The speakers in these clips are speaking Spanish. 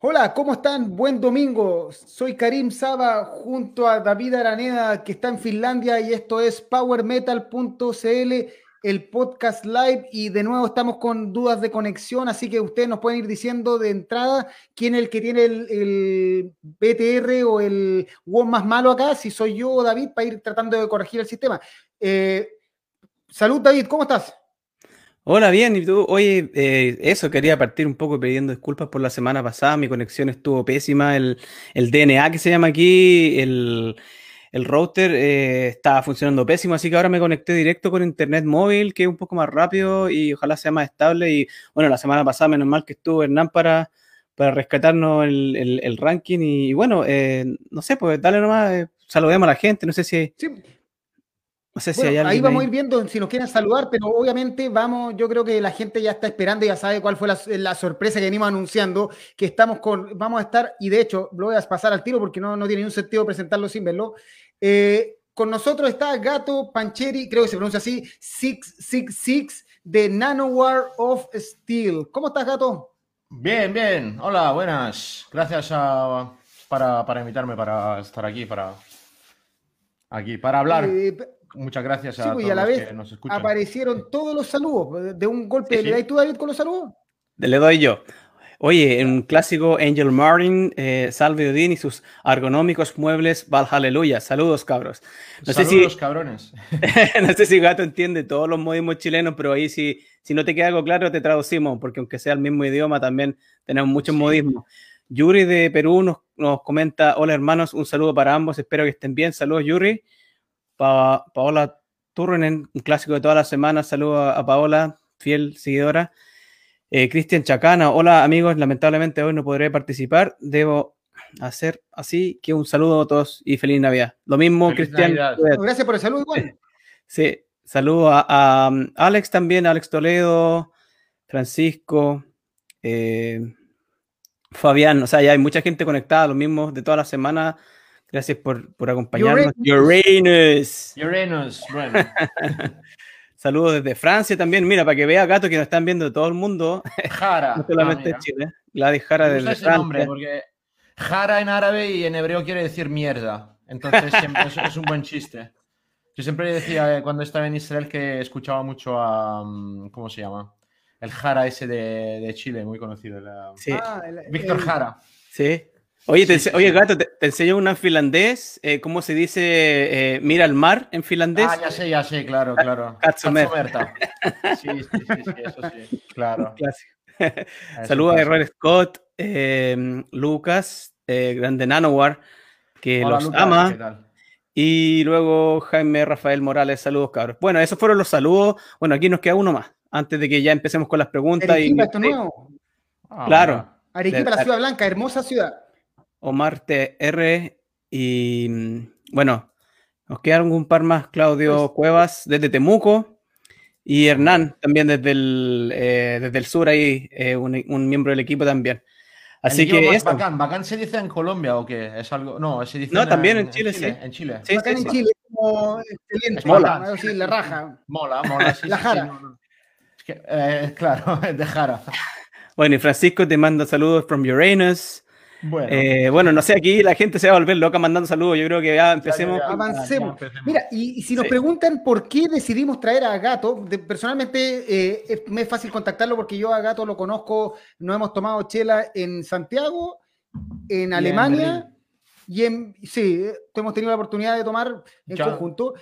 Hola, ¿cómo están? Buen domingo. Soy Karim Saba junto a David Araneda, que está en Finlandia, y esto es powermetal.cl, el podcast live. Y de nuevo estamos con dudas de conexión, así que ustedes nos pueden ir diciendo de entrada quién es el que tiene el, BTR o el WOM más malo acá, si soy yo o David, para ir tratando de corregir el sistema. Eh, salud, David, ¿cómo estás? Hola, bien, ¿y tú? Oye, eh, eso, quería partir un poco pidiendo disculpas por la semana pasada, mi conexión estuvo pésima, el, DNA que se llama aquí, el, router eh, estaba funcionando pésimo, así que ahora me conecté directo con internet móvil, que es un poco más rápido y ojalá sea más estable. Y bueno, la semana pasada, menos mal que estuvo Hernán para, para rescatarnos el, ranking. Y, bueno, eh, no sé, pues dale nomás, saludemos a la gente, no sé si... Sí ahí vamos a ir viendo si nos quieren saludar, pero obviamente vamos, yo creo que la gente ya está esperando, y ya sabe cuál fue la, sorpresa que venimos anunciando, que estamos con, vamos a estar, y de hecho lo voy a pasar al tiro porque no, no tiene ningún sentido presentarlo sin verlo. Eh, con nosotros está Gato Pancheri, creo que se pronuncia así, 666 de Nanowar of Steel. ¿Cómo estás, Gato? Bien, bien. Hola, buenas. Gracias para, para, invitarme para estar aquí, para aquí, para hablar. Eh, Muchas gracias a, pues, todos a la vez que nos escuchan. Aparecieron todos los saludos. De un golpe, ¿le das tú, David, con los saludos? Le doy yo. Oye, en un clásico Angel Martin, eh, Salve Odín y sus ergonómicos muebles Valhalla. Saludos, cabros. No Saludos, sé si, cabrones. no sé si Gato entiende todos los modismos chilenos, pero ahí si, si no te queda algo claro, te traducimos, porque aunque sea el mismo idioma, también tenemos muchos modismos. Yuri de Perú nos, nos comenta, hola hermanos, un saludo para ambos, espero que estén bien. Saludos, Yuri. Paola Turrenen, un clásico de todas las semanas. Saludos a, Paola, fiel seguidora. Eh, Cristian Chacana, hola amigos, lamentablemente hoy no podré participar. Debo hacer así que un saludo a todos y feliz Navidad. Lo mismo, Cristian. Gracias por el saludo igual. Sí, saludo a, Alex también, Alex Toledo, Francisco, eh, Fabián, o sea, ya hay mucha gente conectada, lo mismo de todas las semanas. Gracias por, por acompañarnos. Uranus. Uranus, bueno. Saludos desde Francia también. Mira, para que vea, Gato, que nos están viendo de todo el mundo. Jara. no solamente ah, Chile. Gladys Jara desde ese nombre porque Jara en árabe y en hebreo quiere decir mierda. Entonces es, un buen chiste. Yo siempre decía eh, cuando estaba en Israel que escuchaba mucho a. Mm, ¿Cómo se llama? El Jara ese de, de Chile, muy conocido. Sí. Ah, Víctor Jara. Sí. Oye, oye Gato, te, enseño una en finlandés. Eh, ¿Cómo se dice eh, mira al mar en finlandés? Ah, ya sé, ya sé, claro, claro. Katsumerta. Sí, sí, sí, sí, eso sí, claro. Saludos a Error Scott, eh, Lucas, Grande Nanowar, que los ama. Y luego Jaime Rafael Morales, saludos cabros. Bueno, esos fueron los saludos. Bueno, aquí nos queda uno más, antes de que ya empecemos con las preguntas. Arequipa, y... esto nuevo. claro. Arequipa, la ciudad blanca, hermosa ciudad. Omar TR y mm, bueno, nos quedan un par más, Claudio pues Cuevas desde Temuco y Hernán también desde el, eh, desde el sur ahí, eh, un, miembro del equipo también. Así que es bacán. ¿Bacán se dice en Colombia o qué? ¿Es algo? No, se dice No, también en, Chile, sí. En Chile. Sí, bacán en Chile como excelente. Mola. Sí, la raja. Mola, mola. Sí, la jara. Es que, eh, claro, de jara. Bueno, y Francisco te manda saludos from Uranus. Bueno. Eh, bueno, no sé, aquí la gente se va a volver loca mandando saludos. Yo creo que ya empecemos. Avancemos. Mira, y, si nos preguntan por qué decidimos traer a Gato, personalmente eh, me es fácil contactarlo porque yo a Gato lo conozco, nos hemos tomado chela en Santiago, en Alemania. y en, sí, hemos tenido la oportunidad de tomar en conjunto.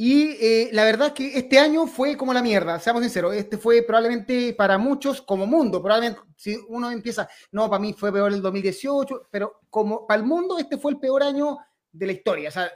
Y eh, la verdad es que este año fue como la mierda, seamos sinceros, este fue probablemente para muchos como mundo, probablemente si uno empieza, no, para mí fue peor el 2018, pero como para el mundo este fue el peor año de la historia, o sea,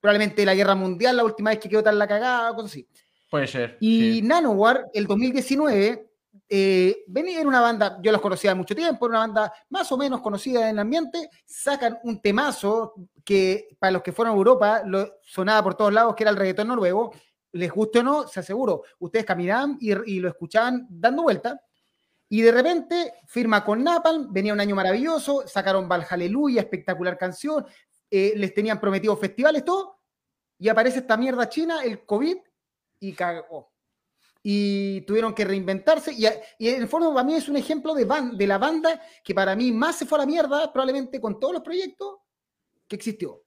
probablemente la guerra mundial, la última vez que quedó tan la cagada, cosas así. Puede ser. Y Nanowar, el 2019, eh, venía en una banda, yo los conocía hace mucho tiempo, era una banda más o menos conocida en el ambiente, sacan un temazo que para los que fueron a Europa lo, sonaba por todos lados, que era el reggaetón noruego, les guste o no, se aseguro, ustedes caminaban y, lo escuchaban dando vuelta, y de repente firma con Napalm, venía un año maravilloso, sacaron Valhalla, espectacular canción, eh, les tenían prometido festivales, todo, y aparece esta mierda china, el COVID, y cagó. y tuvieron que reinventarse. Y, en el fondo, para mí es un ejemplo de, de la banda que para mí más se fue a la mierda, probablemente con todos los proyectos que existió.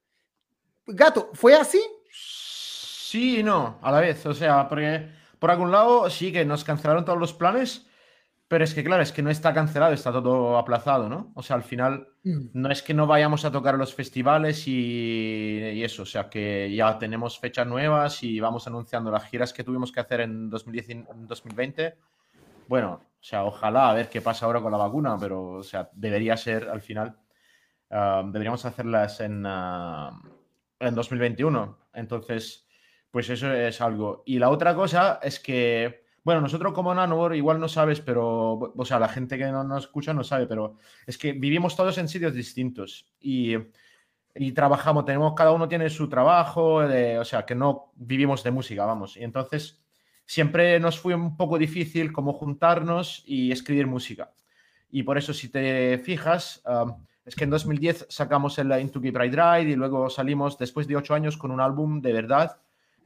Gato, ¿fue así? Sí y no, a la vez. O sea, porque por algún lado sí que nos cancelaron todos los planes, pero es que claro, es que no está cancelado, está todo aplazado, ¿no? O sea, al final mm. no es que no vayamos a tocar los festivales y, eso, o sea, que ya tenemos fechas nuevas y vamos anunciando las giras que tuvimos que hacer en, 2020. Bueno, o sea, ojalá a ver qué pasa ahora con la vacuna, pero, o sea, debería ser al final, deberíamos hacerlas en, uh, en 2021. Entonces, pues eso es algo. Y la otra cosa es que bueno, nosotros como Nanobor igual no sabes, pero, o sea, la gente que no nos escucha no sabe, pero es que vivimos todos en sitios distintos y, y trabajamos, tenemos, cada uno tiene su trabajo, o sea, que no vivimos de música, vamos. Y entonces siempre nos fue un poco difícil como juntarnos y escribir música. Y por eso, si te fijas, es que en 2010 sacamos el Into Keep Right Ride y luego salimos después de ocho años con un álbum de verdad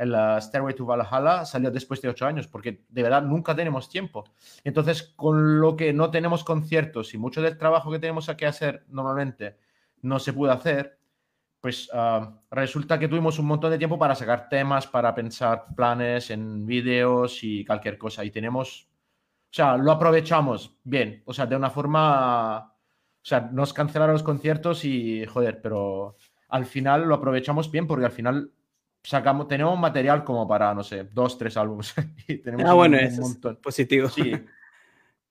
el Stairway to Valhalla salió después de ocho años, porque de verdad nunca tenemos tiempo. Entonces, con lo que no tenemos conciertos y mucho del trabajo que tenemos que hacer normalmente no se puede hacer, pues ah, resulta que tuvimos un montón de tiempo para sacar temas, para pensar planes en vídeos y cualquier cosa. Y tenemos, o sea, lo aprovechamos bien, o sea, de una forma, o sea, nos cancelaron los conciertos y, joder, pero al final lo aprovechamos bien porque al final sacamos, tenemos material como para, no sé, dos, tres álbumes. y tenemos ah, bueno, un, montón. positivo. Sí.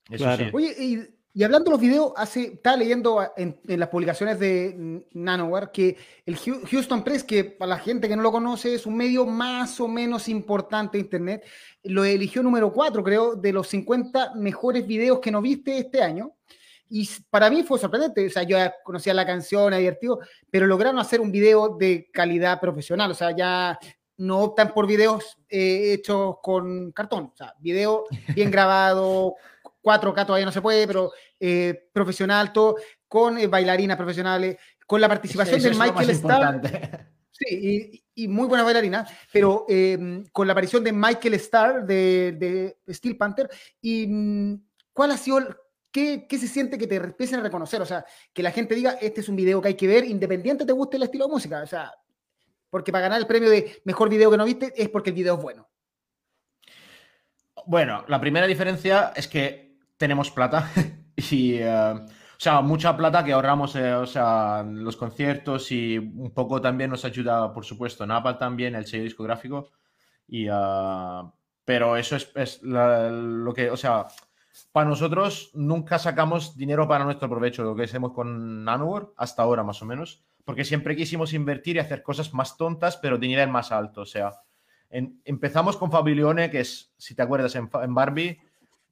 Oye, y, hablando de los videos, hace, estaba leyendo en, las publicaciones de Nanoware que el Houston Press, que para la gente que no lo conoce, es un medio más o menos importante de Internet, lo eligió número 4, creo, de los 50 mejores videos que no viste este año. Y para mí fue sorprendente, o sea, yo conocía la canción, era divertido, pero lograron hacer un video de calidad profesional, o sea, ya no optan por videos eh, hechos con cartón, o sea, video bien grabado, 4K todavía no se puede, pero eh, profesional, todo, con eh, bailarinas profesionales, con la participación de Michael Starr. Sí, y, muy buena bailarina, pero em, con la aparición de Michael Starr de, de Steel Panther. ¿Y mm, cuál ha sido ¿Qué, se siente que te empiecen a reconocer? O sea, que la gente diga, este es un video que hay que ver, independiente te guste el estilo de música. O sea, porque para ganar el premio de mejor video que no viste es porque el video es bueno. Bueno, la primera diferencia es que tenemos plata y, eh, o sea, mucha plata que ahorramos, eh, o sea, los conciertos y un poco también nos ayuda, por supuesto, Napal también, el sello discográfico. Y, eh, pero eso es, lo que, o sea, para nosotros nunca sacamos dinero para nuestro provecho, lo que hacemos con Nanowar, hasta ahora más o menos, porque siempre quisimos invertir y hacer cosas más tontas, pero de nivel más alto. O sea, empezamos con Fabilione, que es, si te acuerdas, en, Barbie,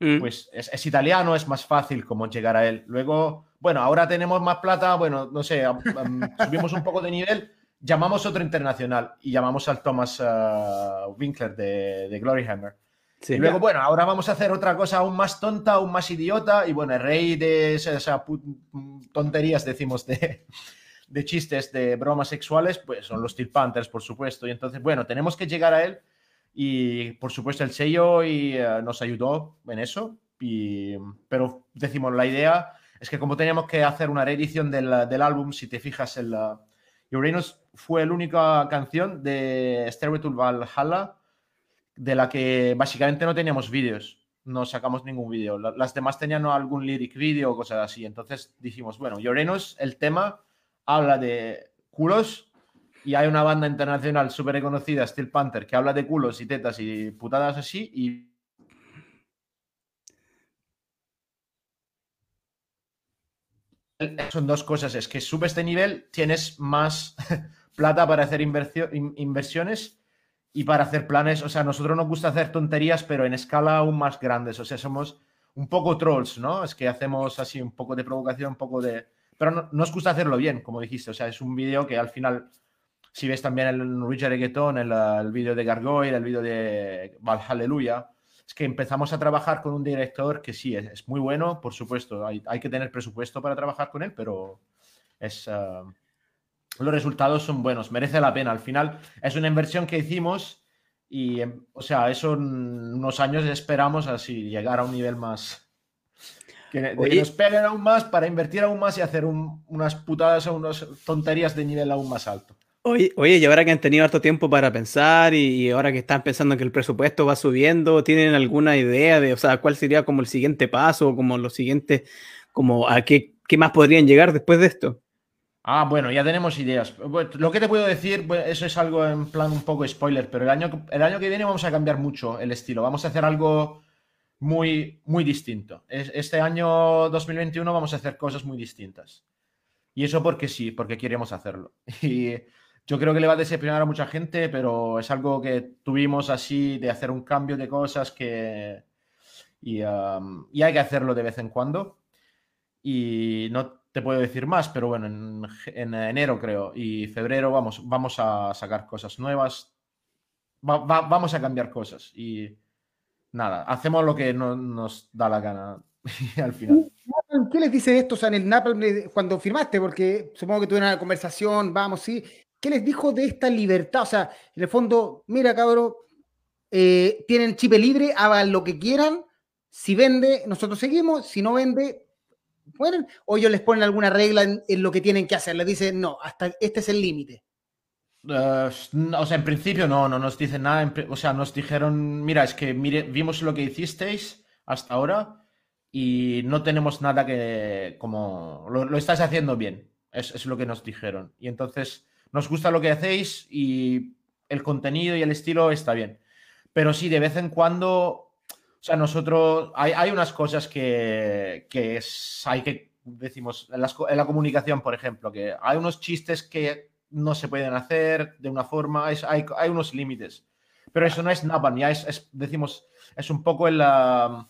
mm. pues es, italiano, es más fácil como llegar a él. Luego, bueno, ahora tenemos más plata, bueno, no sé, subimos un poco de nivel, llamamos otro internacional y llamamos al Thomas uh, Winkler de, de Glory Hammer y luego, bueno, ahora vamos a hacer otra cosa aún más tonta, aún más idiota. Y bueno, el rey de esas tonterías, decimos, de, de, chistes, de bromas sexuales, pues son los Steel Panthers, por supuesto. Y entonces, bueno, tenemos que llegar a él. Y por supuesto, el sello y, eh, nos ayudó en eso. Y, pero decimos, la idea es que como teníamos que hacer una reedición del, del álbum, si te fijas, el uh, Uranus fue la única canción de Stairway to Valhalla de la que básicamente no teníamos vídeos, no sacamos ningún vídeo. Las demás tenían algún lyric vídeo o cosas así. Entonces dijimos, bueno, Llorenos, el tema habla de culos y hay una banda internacional súper reconocida, Steel Panther, que habla de culos y tetas y putadas así y son dos cosas. Es que subes de nivel, tienes más plata para hacer inversiones y para hacer planes, o sea, nosotros nos gusta hacer tonterías, pero en escala aún más grandes, o sea, somos un poco trolls, ¿no? Es que hacemos así un poco de provocación, un poco de... Pero no, nos gusta hacerlo bien, como dijiste, o sea, es un vídeo que al final, si ves también el Richard Reggaeton, el, el vídeo de Gargoyle, el vídeo de Valhalla, es que empezamos a trabajar con un director que sí, es, muy bueno, por supuesto, hay, hay, que tener presupuesto para trabajar con él, pero es... Ah, los resultados son buenos, merece la pena. Al final es una inversión que hicimos Y, em, o sea, eso en unos años esperamos así llegar a un nivel más. Que, de que nos peguen aún más para invertir aún más y hacer un- unas putadas o unas tonterías de nivel aún más alto. Oye, oye, y ahora que han tenido harto tiempo para pensar y, y ahora que están pensando que el presupuesto va subiendo, ¿tienen alguna idea de, o sea, cuál sería como el siguiente paso, como los siguientes, como a qué, qué más podrían llegar después de esto? Ah, bueno, ya tenemos ideas. Lo que te puedo decir, eso es algo en plan un poco spoiler, pero el año, el año que viene vamos a cambiar mucho el estilo. Vamos a hacer algo muy, muy distinto. Es- Este año 2021 vamos a hacer cosas muy distintas. Y eso porque sí, porque queremos hacerlo. Y yo creo que le va a decepcionar a mucha gente, pero es algo que tuvimos así de hacer un cambio de cosas que... Y, um, y hay que hacerlo de vez en cuando. Y no te puedo decir más, pero bueno, en, en enero creo y febrero vamos, vamos a sacar cosas nuevas. Va- va- vamos a cambiar cosas y nada, hacemos lo que no- nos da la gana al final. ¿Qué les dice esto, o sea, en el Napalm eh, cuando firmaste? Porque supongo que tuvieron una conversación, vamos, sí. ¿Qué les dijo de esta libertad? O sea, en el fondo, mira, cabro, eh, tienen chip libre, hagan lo que quieran. Si vende, nosotros seguimos. Si no vende, pueden. O ellos les ponen alguna regla en, lo que tienen que hacer. Les dicen, no, hasta este es el límite. Eh, o sea, en principio no, no nos dicen nada. O sea, nos dijeron, mira, es que vimos lo que hicisteis hasta ahora y no tenemos nada que, como, lo, estáis haciendo bien. Es, es lo que nos dijeron. Y entonces, nos gusta lo que hacéis y el contenido y el estilo está bien. Pero sí, de vez en cuando, o sea, nosotros, hay, hay unas cosas que, que es- hay que, decimos, en, las en la comunicación, por ejemplo, que hay unos chistes que no se pueden hacer de una forma, es- hay, hay unos límites. Pero eso no es Napalm, ya es, es, decimos, es un poco en la,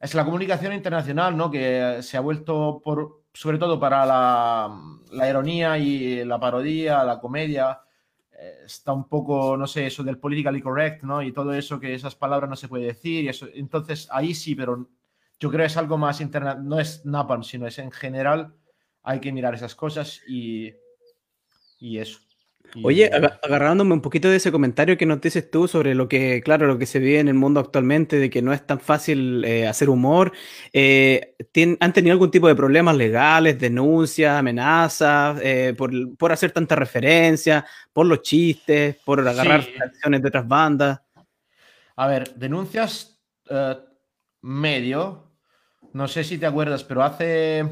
es la comunicación internacional, ¿no? Que se ha vuelto, por, sobre todo para la, la ironía y la parodia, la comedia, está un poco, no sé, eso del politically correct, ¿no? Y todo eso que esas palabras no se puede decir. Y eso, entonces, ahí sí, pero yo creo que es algo más interna, no es Napalm, sino es en general, hay que mirar esas cosas y, y eso. Oye, aga- agarrándome un poquito de ese comentario que nos dices tú sobre lo que, claro, lo que se vive en el mundo actualmente, de que no es tan fácil eh, hacer humor, eh, ¿tien- ¿han tenido algún tipo de problemas legales, denuncias, amenazas, eh, por, por hacer tanta referencia, por los chistes, por agarrar Sí. canciones de otras bandas? A ver, denuncias medio. No sé si te acuerdas, pero hace.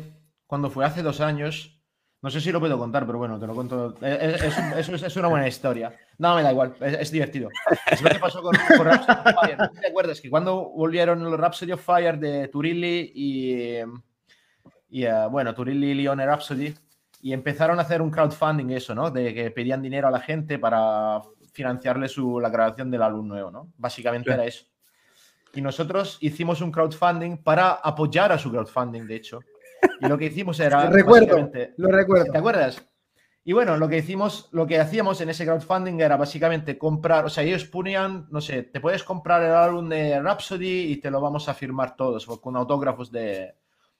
Cuando fue hace dos años. No sé si lo puedo contar, pero bueno, te lo cuento. Eh, eh, Es, un- es- es una buena historia. No, me da igual, es, divertido. Es lo que pasó con, con Rhapsody of Fire. ¿No ¿Te acuerdas que cuando volvieron los Rhapsody of Fire de Turilli y. y eh, bueno, Turilli y Leone Rhapsody. Y empezaron a hacer un crowdfunding, eso, ¿no? De que pedían dinero a la gente para financiarle su, la grabación del álbum nuevo, ¿no? Básicamente era eso. Y nosotros hicimos un crowdfunding para apoyar a su crowdfunding, de hecho. Y lo que hicimos era. Lo recuerdo, lo recuerdo. ¿Te acuerdas? Y bueno, lo que hicimos, lo que hacíamos en ese crowdfunding era básicamente comprar, o sea, ellos ponían, no sé, te puedes comprar el álbum de Rhapsody y te lo vamos a firmar todos, con autógrafos de,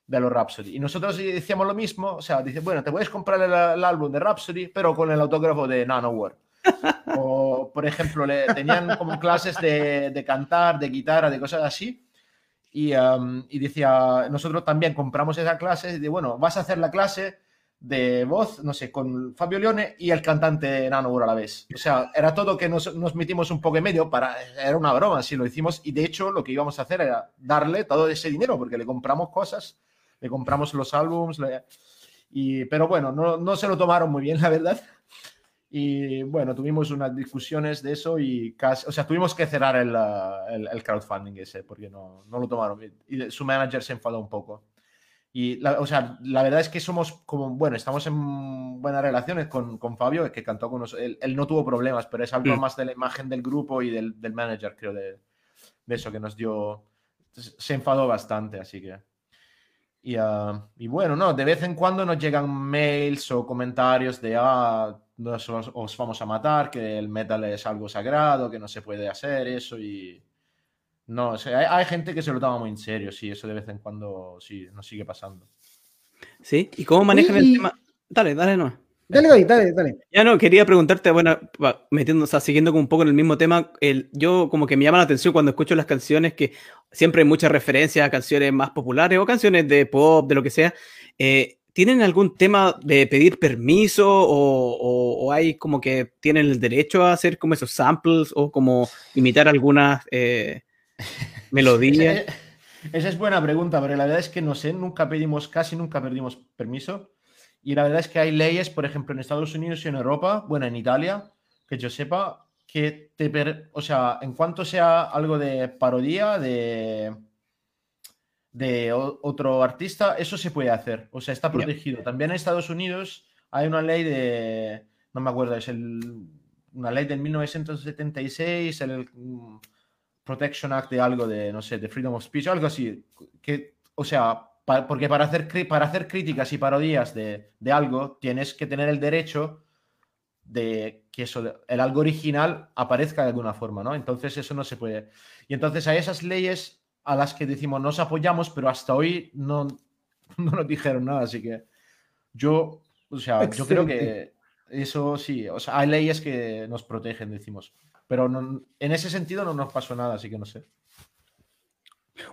de los Rhapsody. Y nosotros decíamos lo mismo, o sea, dice, bueno, te puedes comprar el, el álbum de Rhapsody, pero con el autógrafo de Nanowar. O, por ejemplo, le, tenían como clases de, de cantar, de guitarra, de cosas así. Y, um, decía, nosotros también compramos esa clase, de, bueno, vas a hacer la clase de voz, no sé, con Fabio Leone y el cantante Nano a la vez. O sea, era todo que nos, metimos un poco en medio para, era una broma, si lo hicimos, y de hecho lo que íbamos a hacer era darle todo ese dinero, porque le compramos cosas, le compramos los álbums, pero bueno, no, no se lo tomaron muy bien, la verdad. Y bueno, tuvimos unas discusiones de eso y casi, o sea, tuvimos que cerrar el, uh, el, el crowdfunding ese porque no, no lo tomaron. Y su manager se enfadó un poco. Y, la, o sea, la verdad es que somos como, bueno, estamos en buenas relaciones con, con Fabio, que cantó con nosotros. Él, él no tuvo problemas, pero es algo Mm. más de la imagen del grupo y del, del manager, creo, de, de eso que nos dio. Se enfadó bastante, así que. Y, ah, y bueno, no, de vez en cuando nos llegan mails o comentarios de, ah, nos, os, os vamos a matar, que el metal es algo sagrado, que no se puede hacer eso y... No, o sea, hay, hay gente que se lo toma muy en serio, sí, eso de vez en cuando sí, nos sigue pasando. ¿Sí? ¿Y cómo manejan Oye, el tema? Dale, dale, no. Dale, dale, dale, dale. Ya no, quería preguntarte, bueno, metiendo, o sea, siguiendo un poco en el mismo tema, el, yo como que me llama la atención cuando escucho las canciones que siempre hay muchas referencias a canciones más populares o canciones de pop, de lo que sea. Eh, ¿Tienen algún tema de pedir permiso o, hay como que tienen el derecho a hacer como esos samples o como imitar algunas eh, melodías? Esa es buena pregunta, pero la verdad es que no sé, nunca pedimos, casi nunca perdimos permiso. Y la verdad es que hay leyes, por ejemplo, en Estados Unidos y en Europa, bueno, en Italia, que yo sepa, que te, o sea, en cuanto sea algo de parodía, de de otro artista, eso se puede hacer. O sea, está protegido. También en Estados Unidos hay una ley de, no me acuerdo, es el, una ley del 1976, el mm, Protection Act de algo de, no sé, de Freedom of Speech, algo así. Que, o sea, porque para hacer, para hacer críticas y parodias de, de, algo tienes que tener el derecho de que eso, el algo original aparezca de alguna forma, ¿no? Entonces eso no se puede. Y entonces hay esas leyes a las que decimos nos apoyamos, pero hasta hoy no, no nos dijeron nada. Así que yo, o sea, yo creo que eso sí, o sea, hay leyes que nos protegen, decimos. Pero en ese sentido no nos pasó nada, así que no sé.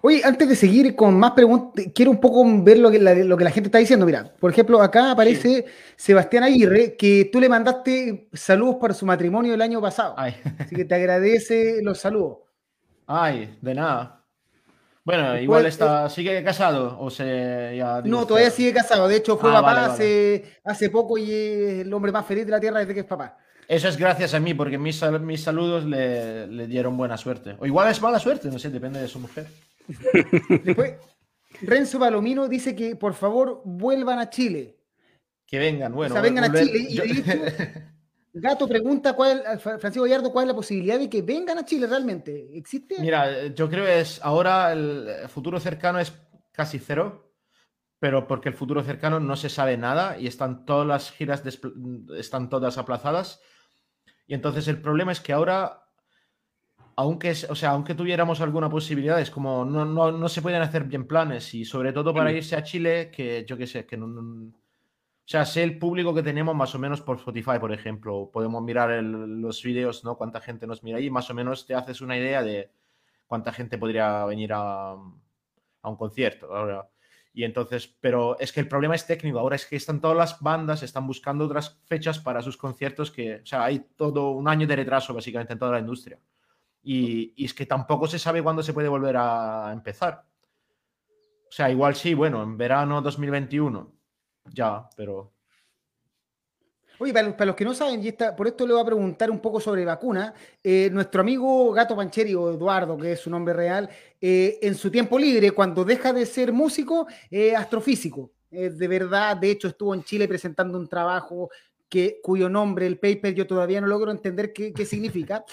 Oye, antes de seguir con más preguntas, quiero un poco ver lo que, la, lo que la gente está diciendo. Mira, por ejemplo, acá aparece Sebastián Aguirre, que tú le mandaste saludos para su matrimonio el año pasado. Así que te agradece los saludos. Ay, de nada. Bueno, igual está, sigue casado o se No, todavía sigue casado. De hecho, fue ah, papá Hace, hace poco y es el hombre más feliz de la tierra desde que es papá. Eso es gracias a mí, porque mis, mis saludos le, le, dieron buena suerte. O igual es mala suerte, no sé, depende de su mujer. Después, Renzo Palomino dice que por favor vuelvan a Chile. Que vengan, bueno. O sea, vengan a Chile. Y Gato pregunta, cuál, Francisco Gallardo, ¿cuál es la posibilidad de que vengan a Chile realmente? ¿Existe? Mira, yo creo que es ahora el futuro cercano es casi cero, pero porque el futuro cercano no se sabe nada y están todas las giras están todas aplazadas. Y entonces el problema es que ahora, aunque, o sea, aunque tuviéramos alguna posibilidad, es como no, no, no se pueden hacer bien planes y sobre todo para irse a Chile, que yo qué sé, que no o sea, sé el público que tenemos más o menos por Spotify, por ejemplo. Podemos mirar los vídeos, ¿no? Cuánta gente nos mira ahí. Más o menos te haces una idea de cuánta gente podría venir a, un concierto. Ahora. Y entonces, pero es que el problema es técnico. Ahora es que están todas las bandas, están buscando otras fechas para sus conciertos que, o sea, hay todo un año de retraso básicamente en toda la industria. Y, y es que tampoco se sabe cuándo se puede volver a empezar. O sea, igual sí, bueno, en verano 2021 ya, pero... Oye, para, los que no saben, y está, por esto le voy a preguntar un poco sobre vacuna, eh, nuestro amigo Gato Pancheri o Eduardo, que es su nombre real, eh, en su tiempo libre, cuando deja de ser músico, es astrofísico. de verdad, de hecho, estuvo en Chile presentando un trabajo que, cuyo nombre, el paper, yo todavía no logro entender qué, significa.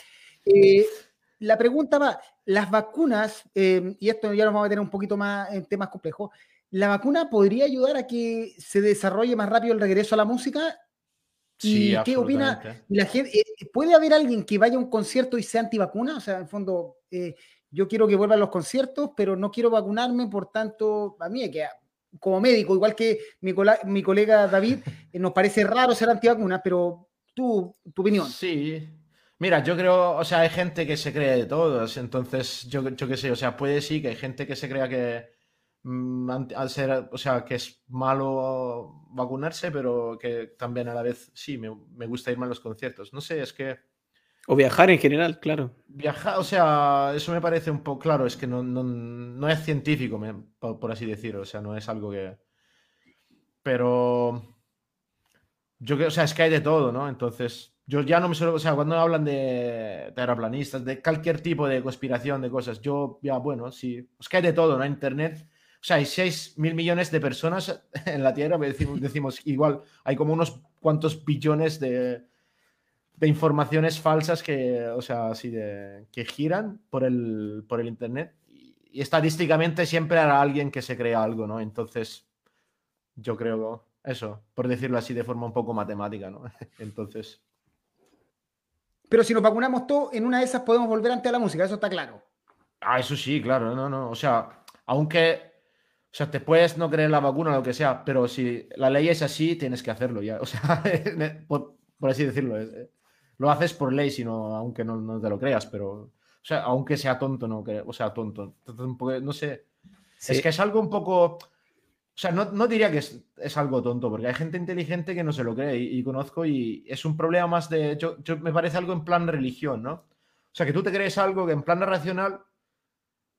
La pregunta va, las vacunas, y esto ya nos vamos a meter un poquito más en temas complejos, ¿La vacuna podría ayudar a que se desarrolle más rápido el regreso a la música? ¿Y qué opina la gente? Eh, ¿Puede haber alguien que vaya a un concierto y sea antivacuna? O sea, en el fondo, eh, yo quiero que vuelvan los conciertos, pero no quiero vacunarme, por tanto, a mí que como médico, igual que mi, mi colega David, eh, nos parece raro ser antivacuna, pero tú, tu opinión. Sí, Mira, yo creo, o sea, hay gente que se cree de todos, entonces yo, yo qué sé, o sea, puede sí que hay gente que se crea que, Mm, al ser, o sea, que es malo vacunarse, pero que también a la vez sí, me, me, gusta irme a los conciertos. No sé, es que... O viajar en general, claro. Viajar, o sea, eso me parece un poco claro, es que no, no, no es científico, por, así decirlo, o sea, no es algo que... Pero... Yo creo, o sea, es que hay de todo, ¿no? Entonces, yo ya no me suelo, o sea, cuando hablan de terraplanistas, de cualquier tipo de conspiración, de cosas, yo ya, bueno, sí, es que hay de todo, ¿no? Internet o sea, hay 6 mil millones de personas en la Tierra, decimos, decimos igual, hay como unos cuantos billones de, de informaciones falsas que, o sea, así de, que giran por el, por el Internet. Y, estadísticamente siempre hará alguien que se crea algo, ¿no? Entonces, yo creo eso, por decirlo así de forma un poco matemática, ¿no? Entonces... Pero si nos vacunamos todos, en una de esas podemos volver ante la música, eso está claro. Ah, eso sí, claro, no, no. O sea, aunque O sea, te puedes no creer la vacuna o lo que sea, pero si la ley es así, tienes que hacerlo ya. O sea, por, así decirlo. Eh, lo haces por ley, sino, aunque no, te lo creas, pero. O sea, aunque sea tonto, no, o sea, tonto. No sé. Es que es algo un poco. O sea, no, diría que es, algo tonto, porque hay gente inteligente que no se lo cree y, conozco y es un problema más de... Yo, me parece algo en plan religión, ¿no? O sea, que tú te crees algo que en plan racional,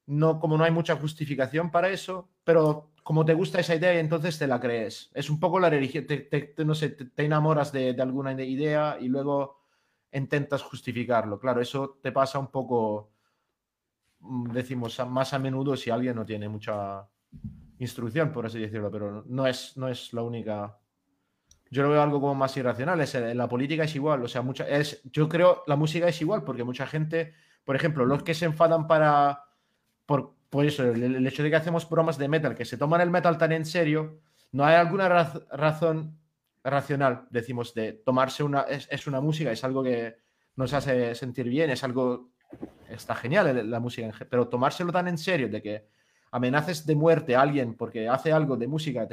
no, como no hay mucha justificación para eso, pero como te gusta esa idea, entonces te la crees. Es un poco la religión, te, no sé, te, enamoras de, de, alguna idea y luego intentas justificarlo. Claro, eso te pasa un poco, mm, decimos, más a menudo si alguien no tiene mucha instrucción, por así decirlo, pero no es, no es la única. Yo lo veo algo como más irracional. Es, la política es igual, o sea, mucha, es, yo creo la música es igual, porque mucha gente, por ejemplo, los que se enfadan para. Por, por eso, el, hecho de que hacemos bromas de metal, que se toman el metal tan en serio, no hay alguna razón racional, decimos, de tomarse una. Es, es, una música, es algo que nos hace sentir bien, es algo. Está genial la música, pero tomárselo tan en serio de que amenaces de muerte a alguien porque hace algo de música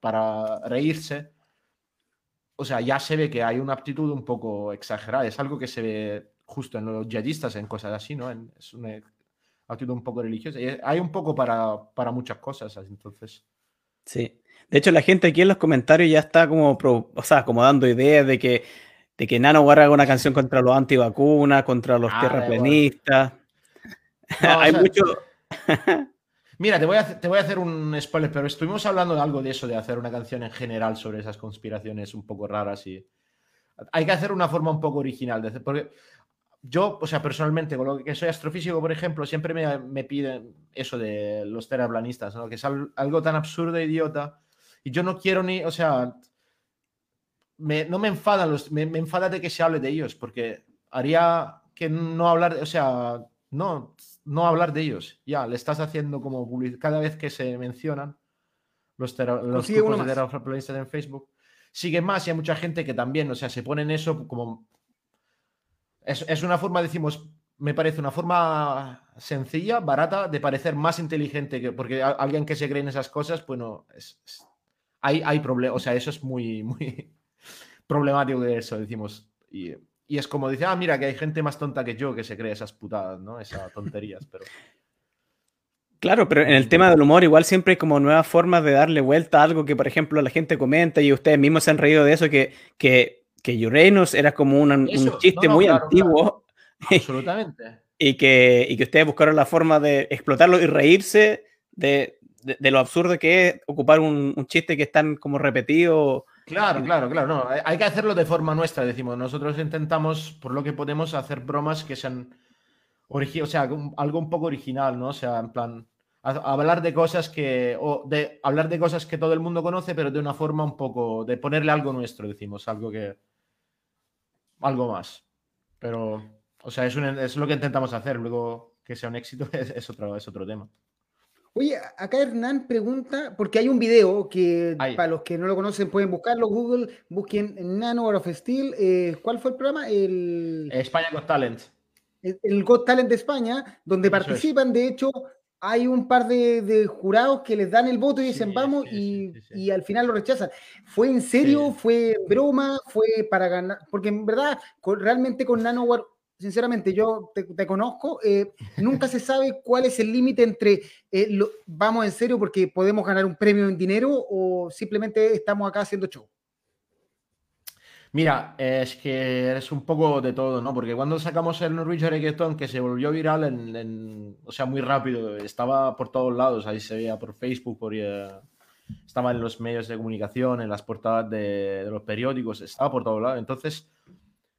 para reírse, o sea, ya se ve que hay una aptitud un poco exagerada. Es algo que se ve justo en los yihadistas, en cosas así, ¿no? es una actitud un poco religiosa. Y hay un poco para, para muchas cosas, entonces. Sí. De hecho, la gente aquí en los comentarios ya está como, o sea, como dando ideas de que, de que Nano haga una canción contra los antivacunas, contra los ah, tierraplenistas. hay mucho. Mira, te voy, a, te voy a hacer un spoiler, pero estuvimos hablando de algo de eso, de hacer una canción en general sobre esas conspiraciones un poco raras y hay que hacer una forma un poco original. De porque yo, o sea, personalmente, con lo que soy astrofísico, por ejemplo, siempre me, piden eso de los teraplanistas, ¿no? que es algo tan absurdo e idiota. Y yo no quiero ni, o sea, no me enfada, los, me, me enfada de que se hable de ellos, porque haría que no hablar, o sea, no, no hablar de ellos. Ya, le estás haciendo como publicidad. Cada vez que se mencionan los, los grupos de en Facebook, sigue más y hay mucha gente que también, o sea, se pone en eso como... Es, una forma, decimos, me parece una forma sencilla, barata, de parecer más inteligente, que, porque alguien que se cree en esas cosas, bueno, es, hay, hay problemas, o sea, eso es muy, muy problemático de eso, decimos. Y, y es como dice, ah, mira, que hay gente más tonta que yo que se cree esas putadas, ¿no? Esas tonterías, pero... Claro, pero en el tema del humor igual siempre hay como nuevas formas de darle vuelta a algo que, por ejemplo, la gente comenta y ustedes mismos se han reído de eso, que, que, que Uranus era como un chiste muy antiguo. Absolutamente. y, que, y que ustedes buscaron la forma de explotarlo y reírse de, de, lo absurdo que es ocupar un, un, chiste que es tan como repetido Claro, claro, claro. No, hay que hacerlo de forma nuestra, decimos. Nosotros intentamos, por lo que podemos, hacer bromas que sean o sea, algo un poco original, ¿no? O sea, en plan, hablar de cosas que, o de hablar de cosas que todo el mundo conoce, pero de una forma un poco, de ponerle algo nuestro, decimos, algo que, algo más. Pero, o sea, es, es lo que intentamos hacer. Luego que sea un éxito es, otro, es otro tema. Oye, acá Hernán pregunta, porque hay un video que para los que no lo conocen pueden buscarlo, Google, busquen Nano of Steel. Eh, ¿Cuál fue el programa? El España Got Talent. El, Got Talent de España, donde participan, de hecho, hay un par de, jurados que les dan el voto y dicen vamos y, y, al final lo rechazan. ¿Fue en serio? ¿Fue broma? ¿Fue para ganar? Porque en verdad, realmente con Nanoware sinceramente, yo te, conozco, eh, nunca se sabe cuál es el límite entre eh, vamos en serio porque podemos ganar un premio en dinero o simplemente estamos acá haciendo show. Mira, es que es un poco de todo, ¿no? Porque cuando sacamos el Norwegian Reggaeton, que se volvió viral o sea, muy rápido, estaba por todos lados, ahí se veía por Facebook, por, eh, estaba en los medios de comunicación, en las portadas de, de los periódicos, estaba por todos lados. Entonces,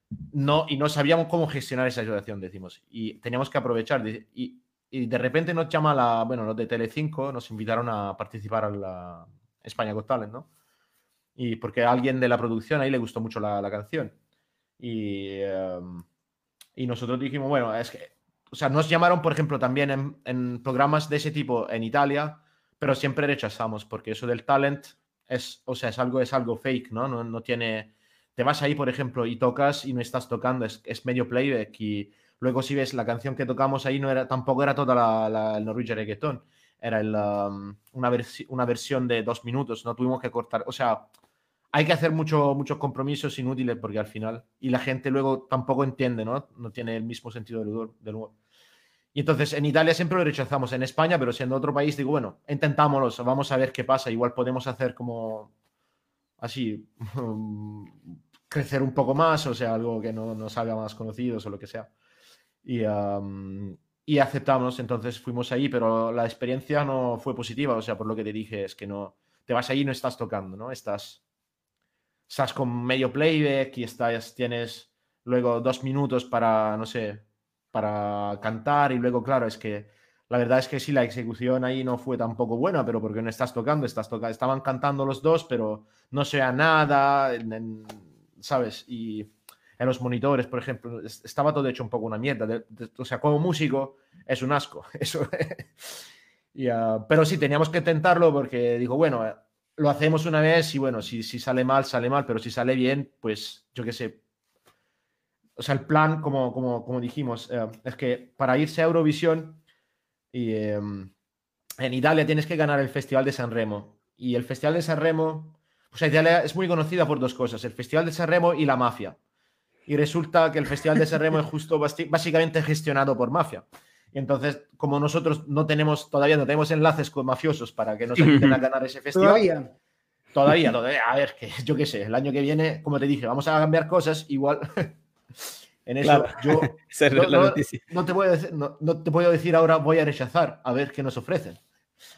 no, y no sabíamos cómo gestionar esa situación, decimos. Y teníamos que aprovechar. Y, de repente nos llama la, bueno, los de Telecinco nos invitaron a participar en la España Got Talent, ¿no? Y porque a alguien de la producción ahí le gustó mucho la, canción. Y, em, y nosotros dijimos, bueno, es que, o sea, nos llamaron, por ejemplo, también en, programas de ese tipo en Italia, pero siempre rechazamos, porque eso del talent es, o sea, es algo, es algo fake, ¿no? No, no tiene te vas ahí, por ejemplo, y tocas y no estás tocando, es, medio playback y luego si ves la canción que tocamos ahí no era tampoco era toda la, el Norwegian Reggaeton. era el, um, una, versi- una versión de dos minutos, no tuvimos que cortar, o sea, hay que hacer mucho, muchos compromisos inútiles porque al final, y la gente luego tampoco entiende, ¿no? No tiene el mismo sentido del humor. Y entonces en Italia siempre lo rechazamos, en España, pero siendo otro país, digo, bueno, intentámoslo, vamos a ver qué pasa, igual podemos hacer como así, crecer un poco más, o sea, algo que no nos haga más conocidos o lo que sea. Y, y aceptamos, entonces fuimos ahí, pero la experiencia no fue positiva, o sea, por lo que te dije, es que no, te vas ahí y no estás tocando, ¿no? Estás, estás con medio playback y estás, tienes luego dos minutos para, no sé, para cantar y luego, claro, es que la verdad es que sí, la ejecución ahí no fue tampoco buena, pero porque no estás tocando, estás tocando, estaban cantando los dos, pero no se oía nada, ¿sabes? Y en los monitores, por ejemplo, es- estaba todo hecho un poco una mierda. de- o sea, como músico es un asco. Eso. Y, ah, pero sí, teníamos que intentarlo porque digo, bueno, eh, lo hacemos una vez y bueno, si, sale mal, sale mal, pero si sale bien, pues yo qué sé. O sea, el plan, como, como, como dijimos, eh, es que para irse a Eurovisión y, eh, en Italia tienes que ganar el Festival de San Remo. Y el Festival de San Remo, o sea, Italia es muy conocida por dos cosas, el Festival de San Remo y la mafia. Y resulta que el Festival de San Remo es justo básicamente gestionado por mafia. Y entonces, como nosotros no tenemos, todavía no tenemos enlaces con mafiosos para que nos ayuden a ganar ese festival, Todavía. Todavía, todavía. A ver, que yo qué sé, el año que viene, como te dije, vamos a cambiar cosas. Igual, en eso Claro. yo no, te voy a decir, no, no te puedo decir ahora voy a rechazar, a ver qué nos ofrecen.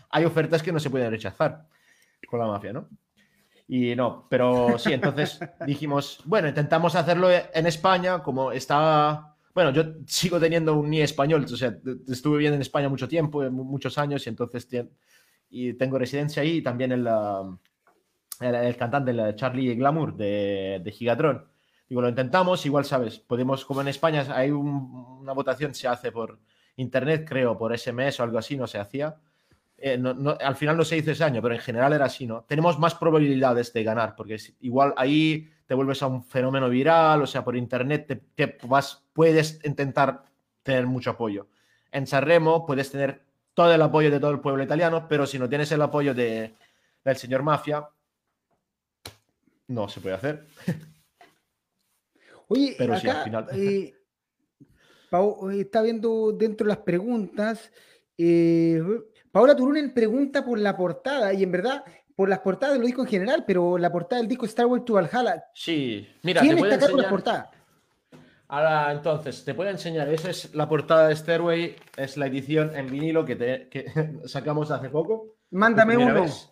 Hay ofertas que no se pueden rechazar con la mafia, ¿no? Y no, pero sí, entonces dijimos, bueno, intentamos hacerlo en España, como está. Bueno, yo sigo teniendo un NIE español, o sea, estuve viviendo en España mucho tiempo, mu- muchos años, y entonces y tengo residencia ahí, y también el, um, el, el cantante, el Charlie Glamour de, de Gigatron. Digo, lo intentamos, igual sabes, podemos, como en España hay un- una votación, se hace por internet, creo, por SMS o algo así, no se hacía. Eh, no- no- al final no se hizo ese año, pero en general era así, ¿no? Tenemos más probabilidades de ganar, porque igual ahí te vuelves a un fenómeno viral, o sea, por internet te, te vas, puedes intentar tener mucho apoyo. En Sanremo puedes tener todo el apoyo de todo el pueblo italiano, pero si no tienes el apoyo de, del señor Mafia, no se puede hacer. Oye, Pero sí, al final. eh, Pau- eh, está viendo dentro de las preguntas. eh, Paola Turunen pregunta por la portada, y en verdad, por las portadas del disco en general, pero la portada del disco Star Wars to Valhalla. Sí, mira, ¿Quién te puedo está acá con enseñar- portadas? Ahora, entonces, te puedo enseñar. Esa es la portada de Stairway. Es la edición en vinilo que, te- que sacamos hace poco. Mándame uno. vez.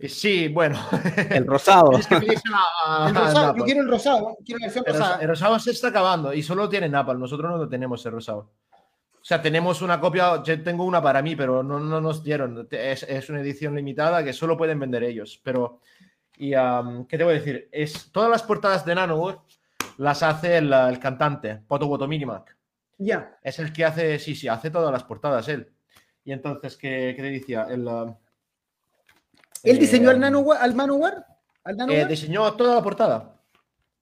Y Sí, bueno. El rosado. Tienes que pedírselo a- El rosado, yo quiero el rosado, quiero la El rosa- rosada. el rosado se está acabando y solo tiene Napal. Nosotros no lo tenemos el rosado. O sea, tenemos una copia, yo tengo una para mí, pero no, no nos dieron. Es, es una edición limitada que solo pueden vender ellos. Pero, y, am, ¿qué te voy a decir? Es, todas las portadas de Nanowar las hace el, el cantante, Poto Woto Minimac. Ya. Es el que hace, sí, sí, hace todas las portadas él. Y entonces, ¿qué, qué te decía? El, um, ¿Él eh, diseñó al Nanowar? ¿Al Manowar? ¿Al eh, Nanowar? diseñó toda la portada.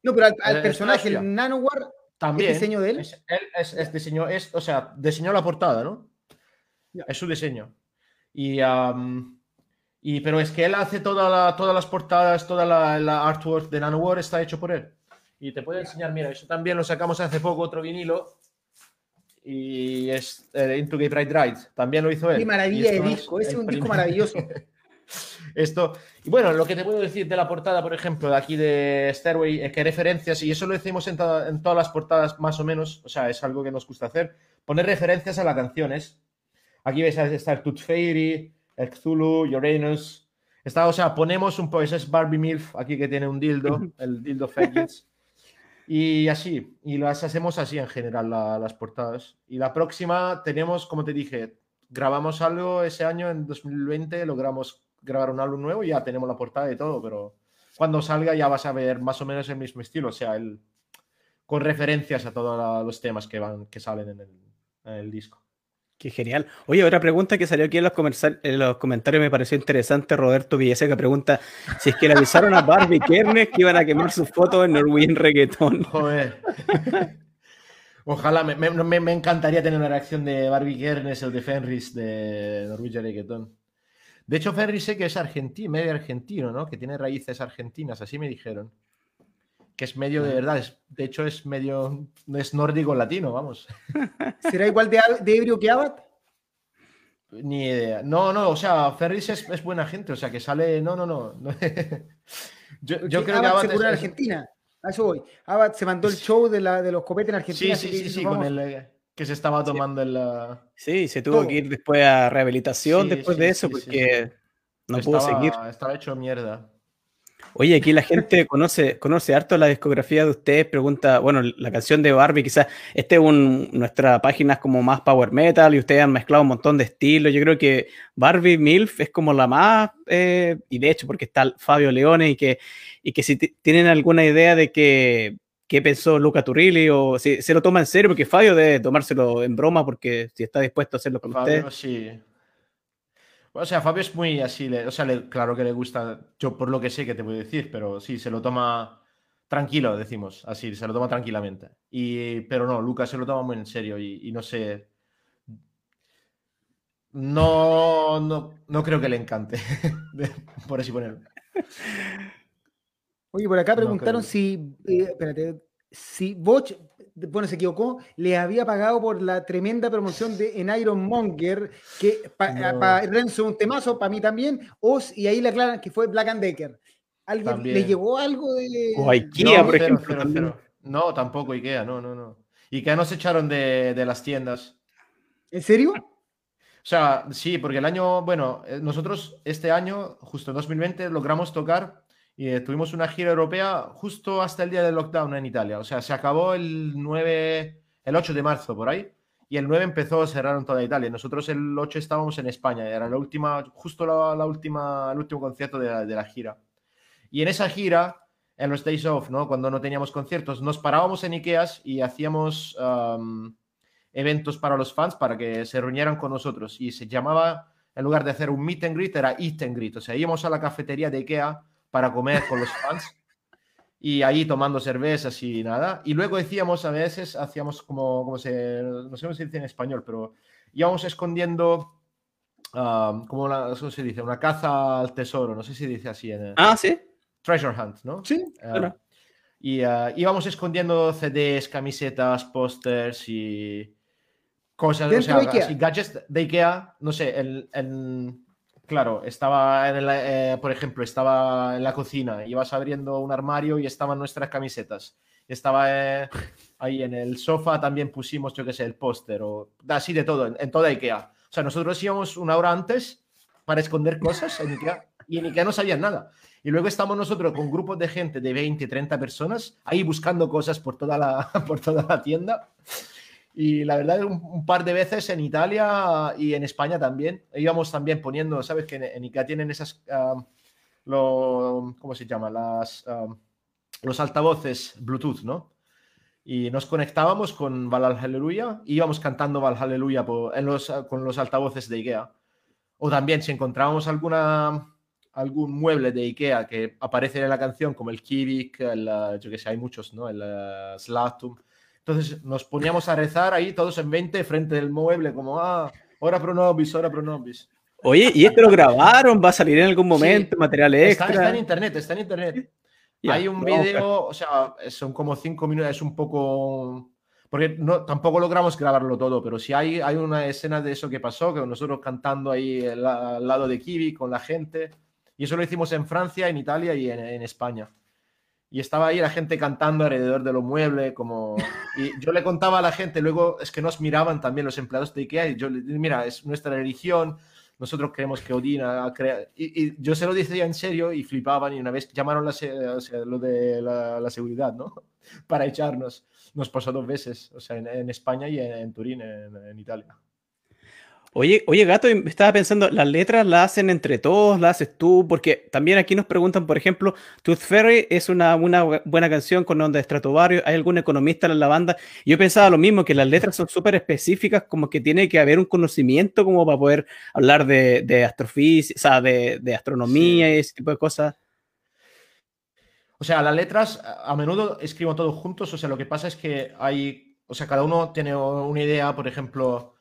no, pero al, al eh, personaje, el Nanowar, También. diseño de él? Es, él es, es diseñó, es, o sea, diseñó la portada, ¿no? Es su diseño. Y, um, y, pero es que él hace toda la- todas las portadas, toda la, la artwork de Nanowar está hecho por él. Y te puedo enseñar, mira, eso también lo sacamos hace poco, otro vinilo. Y es eh, Into Gay Pride Ride. También lo hizo él. qué maravilla de es disco, es un disco maravilloso. Esto, y bueno, lo que te puedo decir de la portada, por ejemplo, de aquí de Stairway, es que referencias, y eso lo decimos en, to- en todas las portadas más o menos, o sea, es algo que nos gusta hacer, poner referencias a las canciones. Aquí ves, está el Tooth Fairy, el Cthulhu, Uranus. Está, o sea, ponemos un poco, ese es Barbie Milf, aquí que tiene un dildo, el dildo Faggots. Y así, y las hacemos así en general la- las portadas. Y la próxima tenemos, como te dije, grabamos algo ese año, en 2020, logramos grabar un álbum nuevo y ya tenemos la portada y todo, pero cuando salga ya vas a ver más o menos el mismo estilo, o sea, el, con referencias a todos la- los temas que, van, que salen en el, en el disco. Qué genial. Oye, otra pregunta que salió aquí en los, comercial- en los comentarios me pareció interesante. Roberto Villaseca pregunta si es que le avisaron a Barbie Kernes que iban a quemar sus fotos en Norwegian Reggaeton. Joder. Ojalá, me, me, me, encantaría tener una reacción de Barbie Kernes o de Fenris de Norwegian Reggaeton. De hecho, Fenris sé que es argentino, medio argentino, ¿no? Que tiene raíces argentinas, así me dijeron. Que es medio de verdad, es, de hecho es medio, es nórdico latino, vamos. ¿Será igual de, de ebrio que Abad? Ni idea. No, no, o sea, Ferris es, es, buena gente, o sea, que sale. No, no, no. yo, yo creo que Abad se es, en Argentina. A eso voy. Abad se mandó el show de, la, de los copetes en Argentina. Sí, sí, sí, sí, con el que se estaba tomando sí. en la. Sí, se tuvo que ir después a rehabilitación Sí, después sí, de eso, porque no estaba, pudo seguir. Estaba hecho mierda. Oye, aquí la gente conoce, conoce harto la discografía de ustedes, pregunta, bueno, la canción de Barbie, quizás, este es un, nuestra página es como más power metal y ustedes han mezclado un montón de estilos. Yo creo que Barbie MILF es como la más, eh, y de hecho porque está Fabio Leone y que, y que si tienen alguna idea de que, qué pensó Luca Turilli o si se lo toma en serio, porque Fabio debe tomárselo en broma porque si está dispuesto a hacerlo con Fabio, ustedes. sí. O sea, Fabio es muy así, o sea, claro que le gusta, yo por lo que sé que te voy a decir, pero sí, se lo toma tranquilo, decimos, así, se lo toma tranquilamente. Y, pero no, Lucas se lo toma muy en serio y, y no sé, no, no, no creo que le encante, por así ponerlo. Oye, por acá preguntaron no si, eh, espérate, si Boch, bueno, se equivocó, le había pagado por la tremenda promoción de en Iron Monger, que para No. pa Renzo un temazo, para mí también, Oz, y ahí le aclaran que fue Black and Decker. ¿Alguien También. le llegó algo de...? O IKEA, No, por cero, ejemplo. cero, también. cero. No, tampoco Ikea, no, no, no. Ikea nos echaron de, de las tiendas. ¿En serio? O sea, sí, porque el año, bueno, eh, nosotros este año, justo en 2020, logramos tocar y eh, tuvimos una gira europea justo hasta el día del lockdown en Italia. O sea, se acabó el 9, el 8 de marzo por ahí y el 9 empezó, cerraron toda Italia. Nosotros el 8 estábamos en España, era la última, justo la, la última, el último concierto de la, de la gira. Y en esa gira, en los days off, ¿no? Cuando no teníamos conciertos, nos parábamos en Ikeas y hacíamos um, eventos para los fans para que se reunieran con nosotros. Y se llamaba, en lugar de hacer un meet and greet, era eat and greet. O sea, íbamos a la cafetería de Ikea para comer con los fans y ahí tomando cervezas y nada. Y luego decíamos, a veces, hacíamos como, como se, no sé cómo se dice en español, pero íbamos escondiendo, ah, como una, ¿cómo se dice? Una caza al tesoro, no sé si dice así en Ah, sí. Treasure Hunt, ¿no? Sí, Ah, claro. y ah, íbamos escondiendo CDs, camisetas, pósters y cosas, o sea, de Ikea. así, gadgets de Ikea, no sé, el, el- claro, estaba en el, eh, por ejemplo, estaba en la cocina, ibas abriendo un armario y estaban nuestras camisetas. Estaba eh, ahí en el sofá, también pusimos, yo qué sé, el póster o así de todo, en, en toda Ikea. O sea, nosotros íbamos una hora antes para esconder cosas en Ikea y en Ikea no sabían nada. Y luego estamos nosotros con grupos de gente de 20, 30 personas ahí buscando cosas por toda la, por toda la tienda. Y la verdad, un, un par de veces en Italia y en España también. Íbamos también poniendo, ¿sabes? Que en, en Ikea tienen esas, ah, lo, ¿cómo se llama? Las, ah, los altavoces Bluetooth, ¿no? Y nos conectábamos con Valhalla y íbamos cantando Valhalla los, con los altavoces de Ikea. O también si encontrábamos alguna, algún mueble de Ikea que aparece en la canción, como el Kivik, el, yo que sé, hay muchos, ¿no? El eh, Slatum. Entonces nos poníamos a rezar ahí todos en 20 frente del mueble, como, ah, ora pro nobis, ora pro nobis. Oye, ¿y esto lo grabaron? ¿Va a salir en algún momento? ¿Material Está, extra? está en internet, está en internet. Ya, Hay un buscar. vídeo, o sea, son como cinco minutos, es un poco... Porque no, tampoco logramos grabarlo todo, pero sí hay, hay una escena de eso que pasó, que nosotros cantando ahí al, al lado de Kiwi con la gente. Y eso lo hicimos en Francia, en Italia y en, en España. Y estaba ahí la gente cantando alrededor de los muebles, como... Y yo le contaba a la gente, luego es que nos miraban también los empleados de Ikea, y yo le dije, mira, es nuestra religión, nosotros creemos que Odín ha creado... Y, yo se lo decía en serio y flipaban y una vez llamaron la, lo de la, seguridad, ¿no? Para echarnos. Nos pasó dos veces, o sea, en, España y en, Turín, en Italia. Oye, oye, Gato, y estaba pensando, ¿las letras las hacen entre todos? ¿Las haces tú? Porque también aquí nos preguntan, por ejemplo, Tooth Fairy es una, una bu- buena canción con onda de Stratovarius. ¿Hay algún economista en la banda? Yo pensaba lo mismo, que las letras son súper específicas, como que tiene que haber un conocimiento como para poder hablar de, de astrofísica, o sea, de, de astronomía y ese tipo de cosas. O sea, las letras a a menudo escribo todos juntos, o sea, lo que pasa es que hay o sea, cada uno tiene una idea, por ejemplo,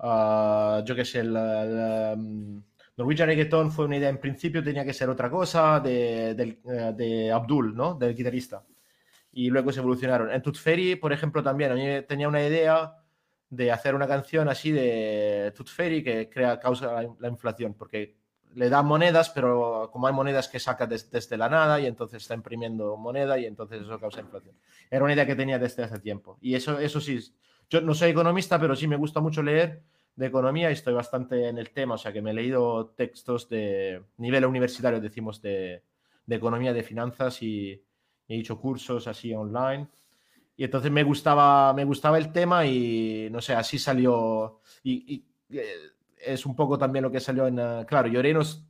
ah, yo qué sé, el, um, Norwegian Reggaeton fue una idea en principio, tenía que ser otra cosa de, eh, de Abdul, ¿no? Del guitarrista. Y luego se evolucionaron. En Tooth Fairy, por ejemplo, también a mí tenía una idea de hacer una canción así de Tooth Fairy que crea, causa la, inflación, porque le da monedas, pero como hay monedas que saca desde la nada y entonces está imprimiendo moneda y entonces eso causa inflación. Era una idea que tenía desde hace tiempo. Y eso, eso sí, yo no soy economista, pero sí me gusta mucho leer de economía y estoy bastante en el tema, o sea que me he leído textos de nivel universitario, decimos, de, de economía, de finanzas y he hecho cursos así online. Y entonces me gustaba, me gustaba el tema y no sé, así salió. Y, eh, es un poco también lo que salió en. Uh, claro, Llorenos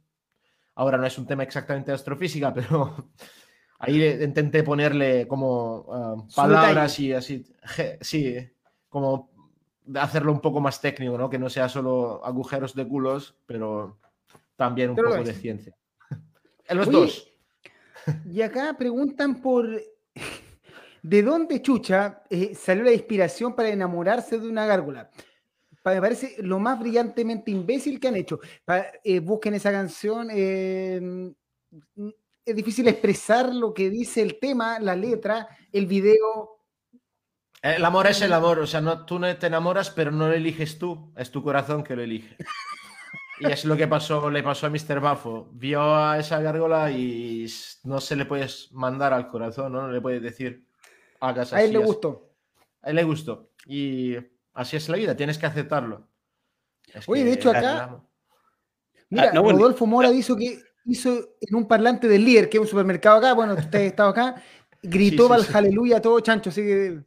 ahora no es un tema exactamente de astrofísica, pero ahí intenté ponerle como uh, palabras y así. Sí, como hacerlo un poco más técnico, ¿no? Que no sea solo agujeros de culos, pero también un poco de ciencia. En los dos. Y acá preguntan por de dónde chucha eh, salió la inspiración para enamorarse de una gárgola. Me parece lo más brillantemente imbécil que han hecho. Eh, busquen esa canción. Eh, es difícil expresar lo que dice el tema, la letra, el video. El amor es el amor, o sea, no, tú no te enamoras, pero no lo eliges tú, es tu corazón que lo elige. Y es lo que pasó, le pasó a Mr. Bafo. Vio a esa gárgola y no se le puedes mandar al corazón, ¿no? No le puedes decir, hagas así. A él le gustó. A él le gustó. Y así es la vida, tienes que aceptarlo. Oye, de hecho acá... Mira, ah, Rodolfo Mora hizo que hizo en un parlante del líder, que es un supermercado acá, bueno, usted estado acá, gritó sí, aleluya todo chancho, así que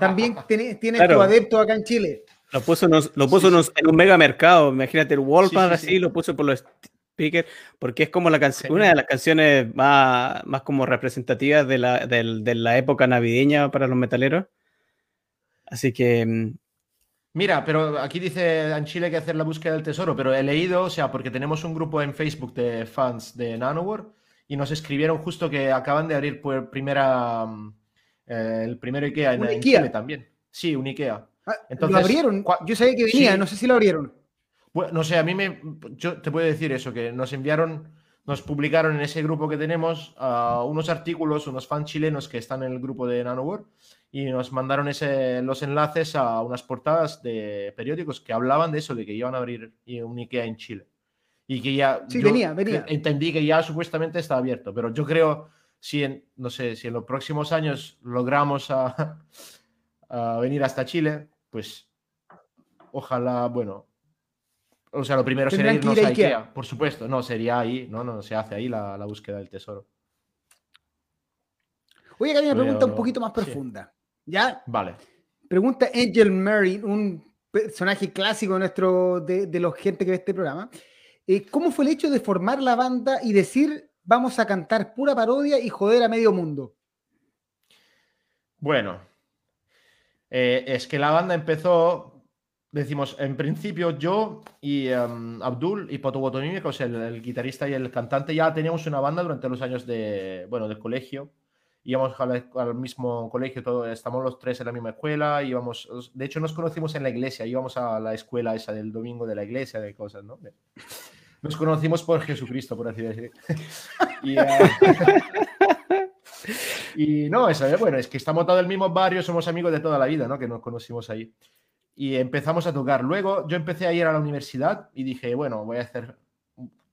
también tiene, tiene tu adepto acá en Chile. Lo puso, lo puso en un mega mercado, imagínate el Walmart así, lo puso por los speakers, porque es como la canción, una de las canciones más, más como representativas de la, de la época navideña para los metaleros. Así que mm, Mira, pero aquí dice en Chile que hacer la búsqueda del tesoro, pero he leído, o sea, porque tenemos un grupo en Facebook de fans de Nanowar y nos escribieron justo que acaban de abrir por primera mm, eh, el primero IKEA en, Chile también. Sí, un IKEA. Ah, Entonces, ¿Lo abrieron? Yo sabía que venía, no sé si lo abrieron. Bueno, no sé, a mí me. Yo te puedo decir eso, que nos enviaron, nos publicaron en ese grupo que tenemos uh, unos artículos, unos fans chilenos que están en el grupo de Nanowar y nos mandaron ese, los enlaces a unas portadas de periódicos que hablaban de eso, de que iban a abrir un IKEA en Chile. Y que ya. Sí, venía, venía. Entendí que ya supuestamente está abierto, pero yo creo, si en, no sé, si en los próximos años logramos a, a venir hasta Chile, pues ojalá, bueno, o sea, lo primero sería irnos a Ikea. Por supuesto, no, sería ahí, no, no, se hace ahí la, búsqueda del tesoro. Oye, que hay una pregunta un poquito más profunda. ¿Ya? Vale. Pregunta Angel Murray, un personaje clásico de, nuestro, de, de los gente que ve este programa. Eh, ¿Cómo fue el hecho de formar la banda y decir vamos a cantar pura parodia y joder a medio mundo? Bueno, eh, es que la banda empezó, decimos, en principio yo y em, Abdul y Poto o sea, el, guitarrista y el cantante, ya teníamos una banda durante los años de, bueno, del colegio. Íbamos al, mismo colegio, todo, estamos los tres en la misma escuela, íbamos, de hecho nos conocimos en la iglesia, íbamos a la escuela esa del domingo de la iglesia, de cosas, ¿no? Nos conocimos por Jesucristo, por así decir. y, eh, y no, eso, bueno, es que estamos todos el mismo barrio, somos amigos de toda la vida, ¿no? Que nos conocimos ahí. Y empezamos a tocar. Luego yo empecé a ir a la universidad y dije, bueno, voy a hacer,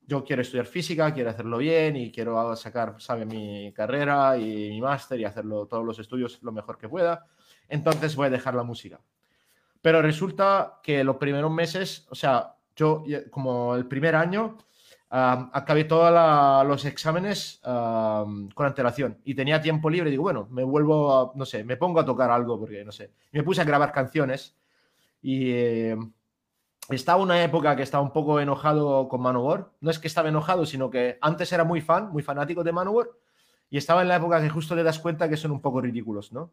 yo quiero estudiar física, quiero hacerlo bien y quiero sacar, sabe, mi carrera y mi máster y hacerlo todos los estudios lo mejor que pueda. Entonces voy a dejar la música. Pero resulta que los primeros meses, o sea, yo como el primer año, acabé todos los exámenes con antelación y tenía tiempo libre. Digo, bueno, me vuelvo, a, no sé, me pongo a tocar algo porque, no sé, me puse a grabar canciones y eh, estaba una época que estaba un poco enojado con Manowar. No es que estaba enojado, sino que antes era muy fan, muy fanático de Manowar y estaba en la época que justo te das cuenta que son un poco ridículos, ¿no?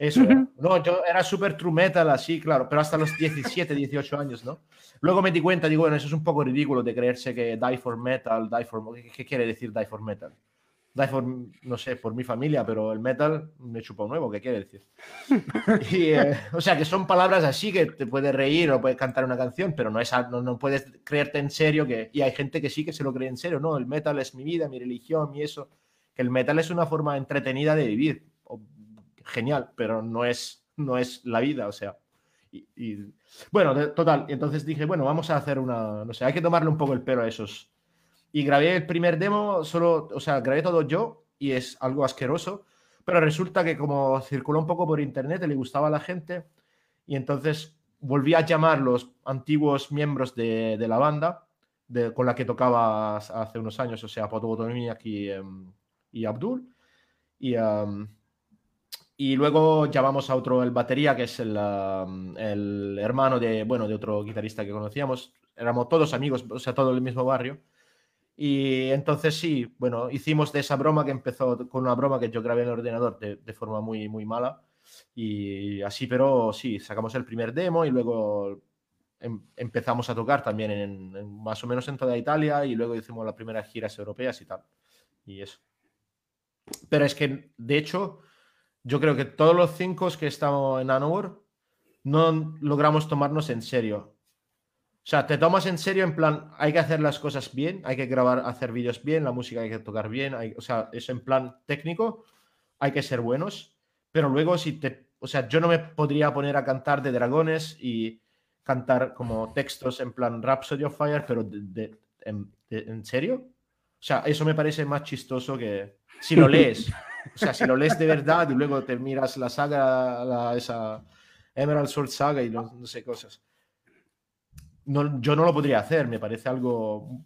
Eso, no, yo era súper true metal, así, claro, pero hasta los 17, 18 años, ¿no? Luego me di cuenta, digo, bueno, eso es un poco ridículo de creerse que die for metal, die for... ¿Qué quiere decir die for metal? por, no sé, por mi familia, pero el metal me chupa un nuevo, ¿qué quiere decir? Eh, o sea, que son palabras así que te puedes reír o puedes cantar una canción, pero no, es, no, no, puedes creerte en serio que... Y hay gente que sí que se lo cree en serio, ¿no? El metal es mi vida, mi religión, mi eso. Que el metal es una forma entretenida de vivir. Genial, pero no es, no es la vida, o sea... Y, bueno, total, entonces dije, bueno, vamos a hacer una, no sé, hay que tomarle un poco el pelo a esos, y grabé el primer demo, solo, o sea, grabé todo yo y es algo asqueroso, pero resulta que como circuló un poco por internet, le gustaba a la gente y entonces volví a llamar los antiguos miembros de, de la banda de, con la que tocaba hace unos años, o sea, Potobotomiak y, em, y Abdul. Y, y luego llamamos a otro, el batería, que es el, el, hermano de, bueno, de otro guitarrista que conocíamos. Éramos todos amigos, o sea, todo el mismo barrio. Y entonces sí, bueno, hicimos de esa broma que empezó con una broma que yo grabé en el ordenador de, de forma muy, muy mala. Y así, pero sí, sacamos el primer demo y luego em, empezamos a tocar también en, más o menos en toda Italia y luego hicimos las primeras giras europeas y tal. Y eso. Pero es que, de hecho, yo creo que todos los cinco que estamos en Anowar no logramos tomarnos en serio. O sea, te tomas en serio en plan, hay que hacer las cosas bien, hay que grabar, hacer vídeos bien, la música hay que tocar bien, o sea, eso en plan técnico, hay que ser buenos, pero luego si te, o sea, yo no me podría poner a cantar de dragones y cantar como textos en plan Rhapsody of Fire, pero de, en, serio? O sea, eso me parece más chistoso que si lo lees. O sea, si lo lees de verdad y luego te miras la saga, esa Emerald Sword Saga y no sé cosas yo no lo podría hacer, me parece algo,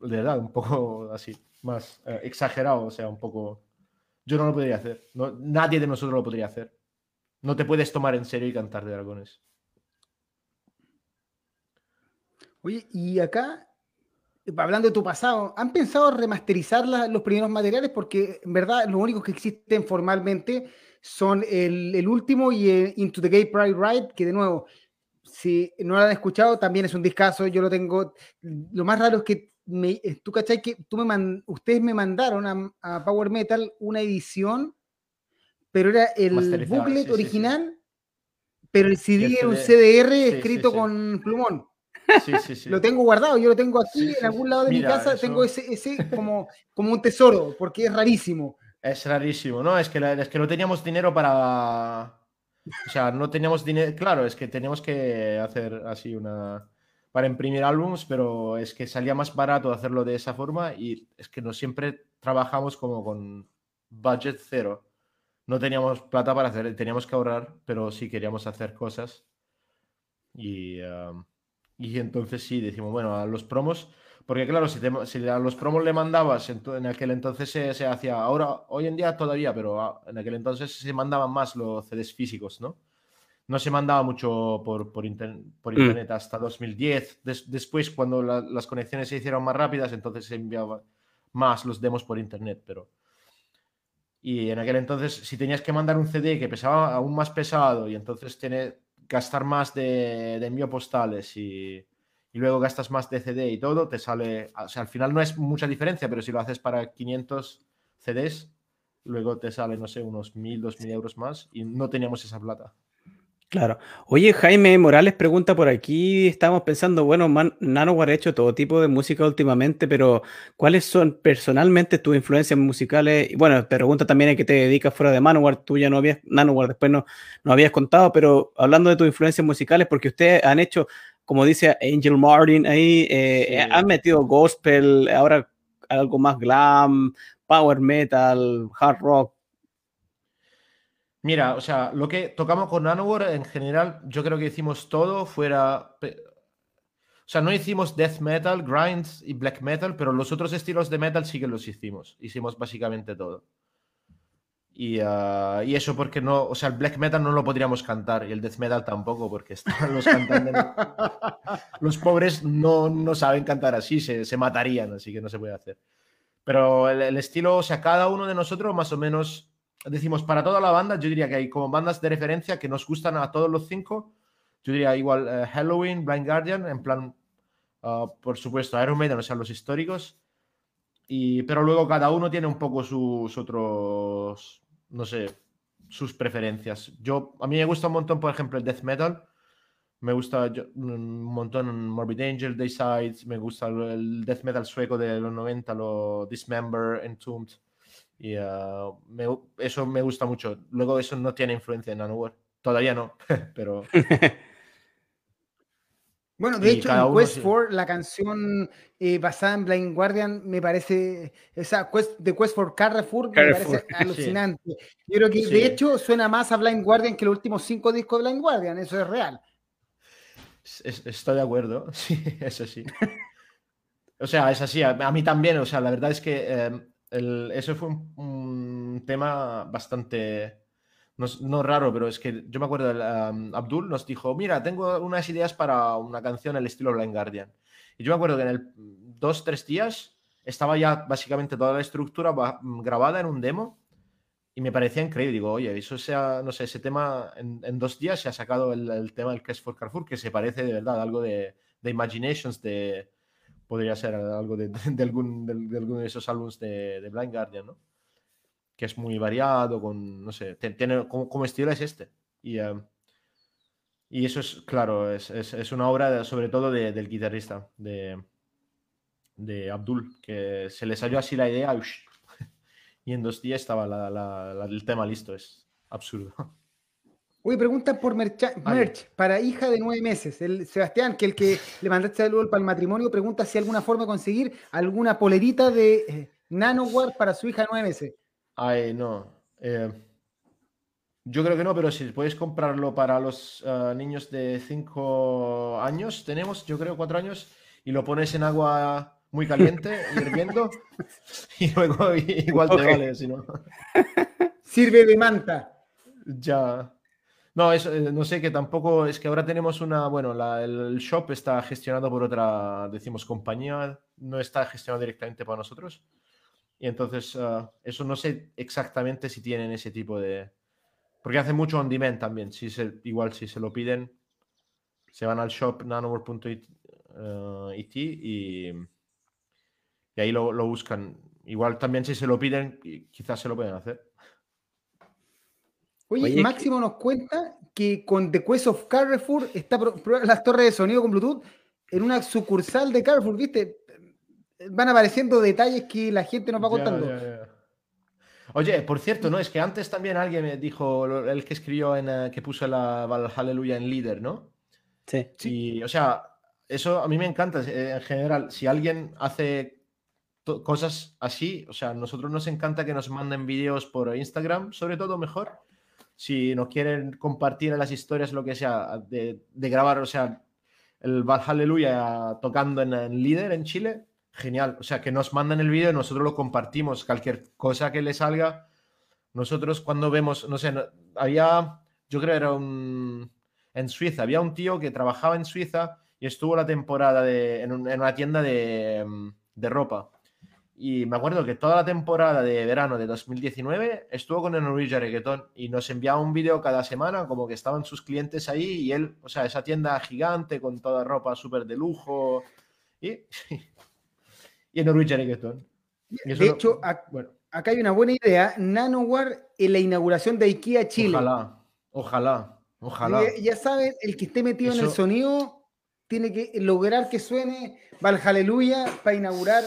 de verdad, un poco así, más eh, exagerado, o sea, un poco... Yo no lo podría hacer, nadie de nosotros lo podría hacer. No te puedes tomar en serio y cantar de dragones. Oye, y acá, hablando de tu pasado, ¿han pensado remasterizar los primeros materiales? Porque en verdad lo único que existen formalmente son el, el último y el Into the Gay Pride Ride, que de nuevo si no lo han escuchado, también es un discazo. Yo lo tengo. Lo más raro es que me, eh, tú cachai que tú me ustedes me mandaron a, Power Metal una edición, pero era el booklet original, pero el CD era un CDR escrito con plumón. Sí, sí, sí. Lo tengo guardado, yo lo tengo aquí en algún lado de mi casa, tengo ese, ese como, como un tesoro, porque es rarísimo. Es rarísimo, ¿no? Es que, es que no teníamos dinero para, o sea, no teníamos dinero. Claro, es que teníamos que hacer así una. para imprimir álbums, pero es que salía más barato hacerlo de esa forma y es que no siempre trabajamos como con budget cero. No teníamos plata para hacer, teníamos que ahorrar, pero sí queríamos hacer cosas. Y, um, y entonces sí, decimos, bueno, a los promos porque claro, si, a los promos le mandabas, en, aquel entonces se, hacía, ahora, hoy en día todavía, pero en aquel entonces se mandaban más los CDs físicos, ¿no? No se mandaba mucho por, por, mm. internet hasta 2010. después, cuando las conexiones se hicieron más rápidas, entonces se enviaban más los demos por internet, pero... Y en aquel entonces, si tenías que mandar un CD que pesaba aún más pesado y entonces tener, gastar más de, de envío postales y y luego gastas más de CD y todo, te sale, o sea, al final no es mucha diferencia, pero si lo haces para 500 CDs, luego te sale, no sé, unos 1.000, 2.000 euros más y no teníamos esa plata. Claro. Oye, Jaime Morales pregunta por aquí, estamos pensando, bueno, Nanowar ha hecho todo tipo de música últimamente, pero ¿cuáles son personalmente tus influencias musicales? Y bueno, te pregunta también a qué te dedicas fuera de Nanowar, tú ya no habías, Nanowar después no, no habías contado, pero hablando de tus influencias musicales, porque ustedes han hecho como dice Angel Martin ahí, eh, han metido gospel, ahora algo más glam, power metal, hard rock. Mira, o sea, lo que tocamos con Nanowar en general, yo creo que hicimos todo fuera. O sea, no hicimos death metal, grinds y black metal, pero los otros estilos de metal sí que los hicimos. Hicimos básicamente todo. Ah, y, eso porque no, o sea, el black metal no lo podríamos cantar y el death metal tampoco, porque están los cantantes. los pobres no, no, saben cantar así, se, se, matarían, así que no se puede hacer. Pero el, estilo, o sea, cada uno de nosotros más o menos, decimos, para toda la banda, yo diría que hay como bandas de referencia que nos gustan a todos los cinco. Yo diría igual eh, Halloween, Blind Guardian, en plan, ah, por supuesto, Iron Maiden, o sea, los históricos. Y, pero luego cada uno tiene un poco sus otros, no sé, sus preferencias. Yo, a mí me gusta un montón, por ejemplo, el death metal. Me gusta un montón Morbid Angel, Daysides, me gusta el death metal sueco de los 90, lo Dismember, Entombed. Y uh, eso me gusta mucho. Luego eso no tiene influencia en Nanowar. Todavía no, pero... Bueno, de hecho, en Quest for, la canción eh, basada en Blind Guardian, me parece, esa Quest, de Quest for Carrefour, me parece alucinante. Yo creo que, de hecho, suena más a Blind Guardian que los últimos cinco discos de Blind Guardian, eso es real. estoy de acuerdo, sí, eso sí. o sea, es así, a, mí también, o sea, la verdad es que eh, eso fue un tema bastante no, raro, pero es que yo me acuerdo, Abdul nos dijo, mira, tengo unas ideas para una canción al estilo Blind Guardian. Y yo me acuerdo que en el dos, tres días estaba ya básicamente toda la estructura grabada en un demo y me parecía increíble. Digo, oye, eso sea, no sé, ese tema en, dos días se ha sacado el, tema del Quest for Carrefour, que se parece de verdad algo de, de Imaginations, de, podría ser algo de, algún, de, alguno de esos álbumes de, Blind Guardian, ¿no? que es muy variado, con, no sé, tiene, como, estilo es este. Y, eh, y eso es, claro, es, es, una obra sobre todo del guitarrista, de, de Abdul, que se le salió así la idea y en dos días estaba el tema listo, es absurdo. Uy, pregunta por merch, para hija de nueve meses. El Sebastián, que el que le mandaste saludos para el matrimonio, pregunta si hay alguna forma de conseguir alguna polerita de eh, Nanoware para su hija de nueve meses. Ay, no. Eh, yo creo que no, pero si puedes comprarlo para los eh, niños de 5 años, tenemos, yo creo, 4 años, y lo pones en agua muy caliente, hirviendo, y luego igual te vale, si no. Sirve de manta. Ya. No, eso, eh, no sé, que tampoco es que ahora tenemos una, bueno, el shop está gestionado por otra, decimos, compañía, no está gestionado directamente para nosotros. Y entonces, ah, eso no sé exactamente si tienen ese tipo de... Porque hace mucho on demand también. Si se, igual si se lo piden, se van al shop nanoware.it uh, y, y ahí lo, lo, buscan. Igual también si se lo piden, quizás se lo pueden hacer. Oye, Máximo nos cuenta que con The Quest of Carrefour está las torres de sonido con Bluetooth en una sucursal de Carrefour, ¿viste? van apareciendo detalles que la gente nos va contando. Oye, por cierto, ¿no? Es que antes también alguien me dijo, el que escribió en, eh, que puso la Aleluya en líder, ¿no? Sí. sí. O sea, eso a mí me encanta eh, en general. Si alguien hace cosas así, o sea, a nosotros nos encanta que nos manden vídeos por Instagram, sobre todo mejor. Si nos quieren compartir las historias, lo que sea, de, grabar, o sea, el Aleluya tocando en, en líder en Chile, genial. O sea, que nos mandan el vídeo y nosotros lo compartimos. Cualquier cosa que le salga, nosotros cuando vemos, no sé, había, yo creo era un, en Suiza, había un tío que trabajaba en Suiza y estuvo la temporada de, en, una tienda de, de, ropa. Y me acuerdo que toda la temporada de verano de 2019 estuvo con el Norwegian Reggaeton y nos enviaba un vídeo cada semana, como que estaban sus clientes ahí y él, o sea, esa tienda gigante con toda ropa súper de lujo. Y y en Norwegian Reggaeton. de hecho, acá hay una buena idea. Nanowar en la inauguración de IKEA Chile. Ojalá, ojalá, ojalá. Ya, saben, el que esté metido en el sonido tiene que lograr que suene Valhalla para inaugurar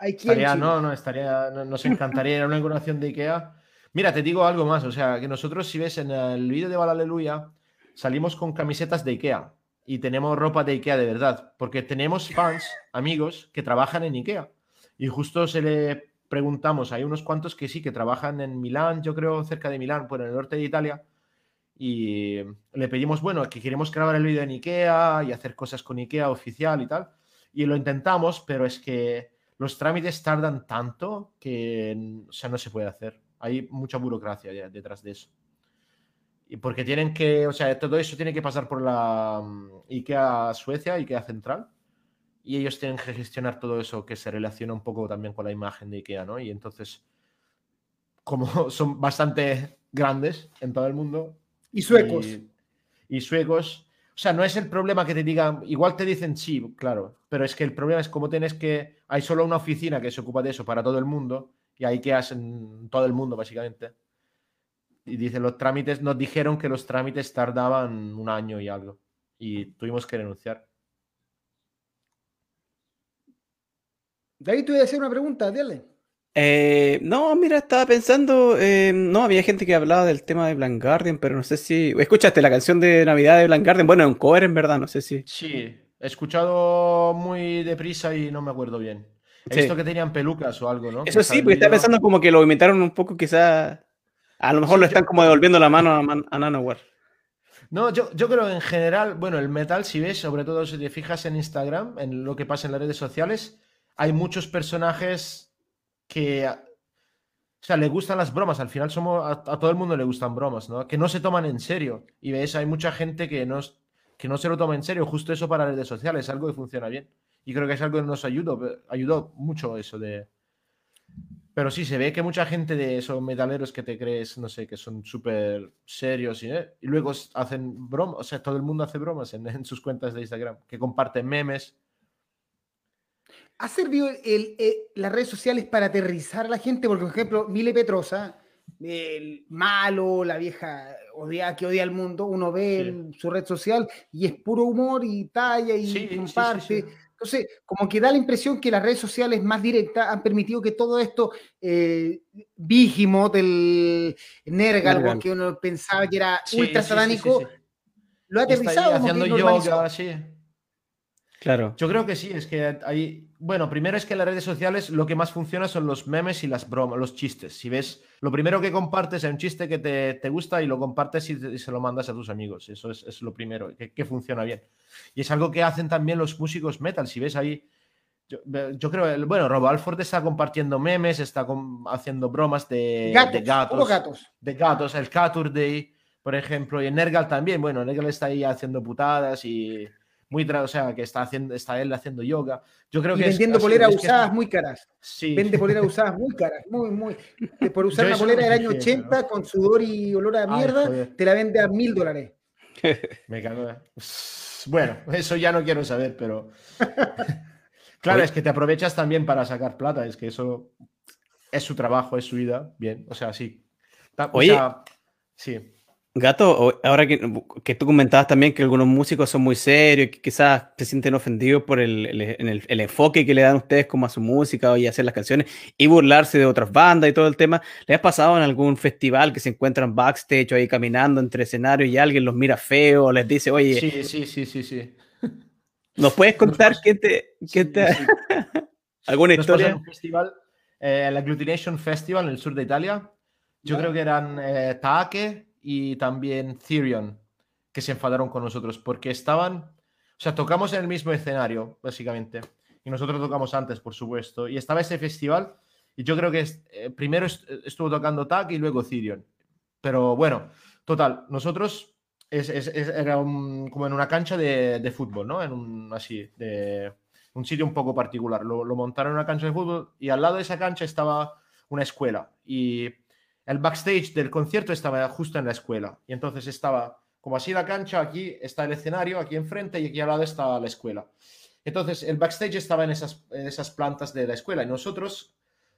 Estaría, No, no, estaría, nos encantaría una inauguración de IKEA. Mira, te digo algo más, o sea, que nosotros si ves en el vídeo de Valhalla salimos con camisetas de IKEA y tenemos ropa de IKEA de verdad, porque tenemos fans, amigos, que trabajan en IKEA. Y justo se le preguntamos, hay unos cuantos que sí, que trabajan en Milán, yo creo cerca de Milán, por el norte de Italia, y le pedimos, bueno, que queremos grabar el vídeo en IKEA y hacer cosas con IKEA oficial y tal. Y lo intentamos, pero es que los trámites tardan tanto que, o sea, no se puede hacer. Hay mucha burocracia detrás de eso. Y porque tienen que, o sea, todo eso tiene que pasar por la mm, IKEA Suecia, IKEA Central, y ellos tienen que gestionar todo eso que se relaciona un poco también con la imagen de IKEA, ¿no? Y entonces, como son bastante grandes en todo el mundo. Y suecos. Y, suecos. O sea, no es el problema que te digan, igual te dicen sí, claro, pero es que el problema es como tienes que, hay solo una oficina que se ocupa de eso para todo el mundo y ahí que hacen todo el mundo básicamente. Y dice, los trámites, nos dijeron que los trámites tardaban un año y algo y tuvimos que renunciar. David, te voy a hacer una pregunta, dale. Eh, no, mira, estaba pensando, eh, no, había gente que hablaba del tema de Blind Guardian, pero no sé si... ¿Escuchaste la canción de Navidad de Blind Guardian? Bueno, un cover en verdad, no sé si... Sí, he escuchado muy deprisa y no me acuerdo bien. He visto que tenían pelucas o algo, ¿no? Eso sí, porque estaba pensando como que lo imitaron un poco, quizás... A lo mejor lo están como devolviendo la mano a, a Nanoware. No, yo, yo creo en general, bueno, el metal, si ves, sobre todo si te fijas en Instagram, en lo que pasa en las redes sociales, hay muchos personajes que, o sea, le gustan las bromas. Al final somos, a, todo el mundo le gustan bromas, ¿no? Que no se toman en serio. Y ves, hay mucha gente que no, que no se lo toma en serio. Justo eso para redes sociales, es algo que funciona bien. Y creo que es algo que nos ayudó, ayudó mucho eso de... Pero sí, se ve que mucha gente de esos metaleros que te crees, no sé, que son súper serios y, ¿eh? y, luego hacen bromas, o sea, todo el mundo hace bromas en, en sus cuentas de Instagram, que comparten memes ¿Ha servido el, eh, las redes sociales para aterrizar a la gente? Porque, por ejemplo, Mile Petrosa, el malo, la vieja odia, que odia al mundo, uno ve en su red social y es puro humor y talla y comparte. Entonces, como que da la impresión que las redes sociales más directas han permitido que todo esto, eh, Vigimot, el Nergal, que uno pensaba que era ultra satánico, lo ha aterrizado. Haciendo yoga, sí. Claro. Yo creo que sí, es que hay. Bueno, primero es que en las redes sociales lo que más funciona son los memes y las bromas, los chistes. Si ves, lo primero que compartes es un chiste que te, gusta y lo compartes y, se lo mandas a tus amigos. Eso es, lo primero, que, funciona bien. Y es algo que hacen también los músicos metal. Si ves ahí. Yo, creo, bueno, Robo Alford está compartiendo memes, está haciendo bromas de gatos, de gatos, De gatos, el Caturday, por ejemplo, y en Nergal también. Bueno, Nergal está ahí haciendo putadas y muy, o sea, que está, haciendo, está él haciendo yoga. Yo creo y que vendiendo poleras usadas muy caras. Sí. Vende poleras usadas muy caras, muy, muy. Por usar una polera del año 80 con sudor y olor a mierda, te la vende a mil dólares. Me cago. Bueno, eso ya no quiero saber, pero. claro, es que te aprovechas también para sacar plata, es que eso es su trabajo, es su vida, bien, o sea, sí. Oye, sí. Gato, ahora que, tú comentabas también que algunos músicos son muy serios, que quizás se sienten ofendidos por el, el, enfoque que le dan ustedes como a su música y hacer las canciones y burlarse de otras bandas y todo el tema, ¿les ha pasado en algún festival que se encuentran backstage o ahí caminando entre escenarios y alguien los mira feo o les dice, oye... Sí, sí, sí, sí, sí. ¿Nos puedes contar qué te... Qué te... ¿Alguna historia? En un festival, eh, el Agglutination Festival en el sur de Italia. Yo creo que eran eh, Taake, y también Therion, que se enfadaron con nosotros porque estaban, o sea, tocamos en el mismo escenario, básicamente, y nosotros tocamos antes, por supuesto, y estaba ese festival, y yo creo que eh, primero estuvo tocando TAC y luego Therion. Pero bueno, total, nosotros es, era como en una cancha de, fútbol, ¿no? En un así, de un sitio un poco particular. Lo, lo montaron en una cancha de fútbol y al lado de esa cancha estaba una escuela. Y el backstage del concierto estaba justo en la escuela. Y entonces estaba como así la cancha, aquí está el escenario, aquí enfrente y aquí al lado está la escuela. Entonces el backstage estaba en esas, esas plantas de la escuela y nosotros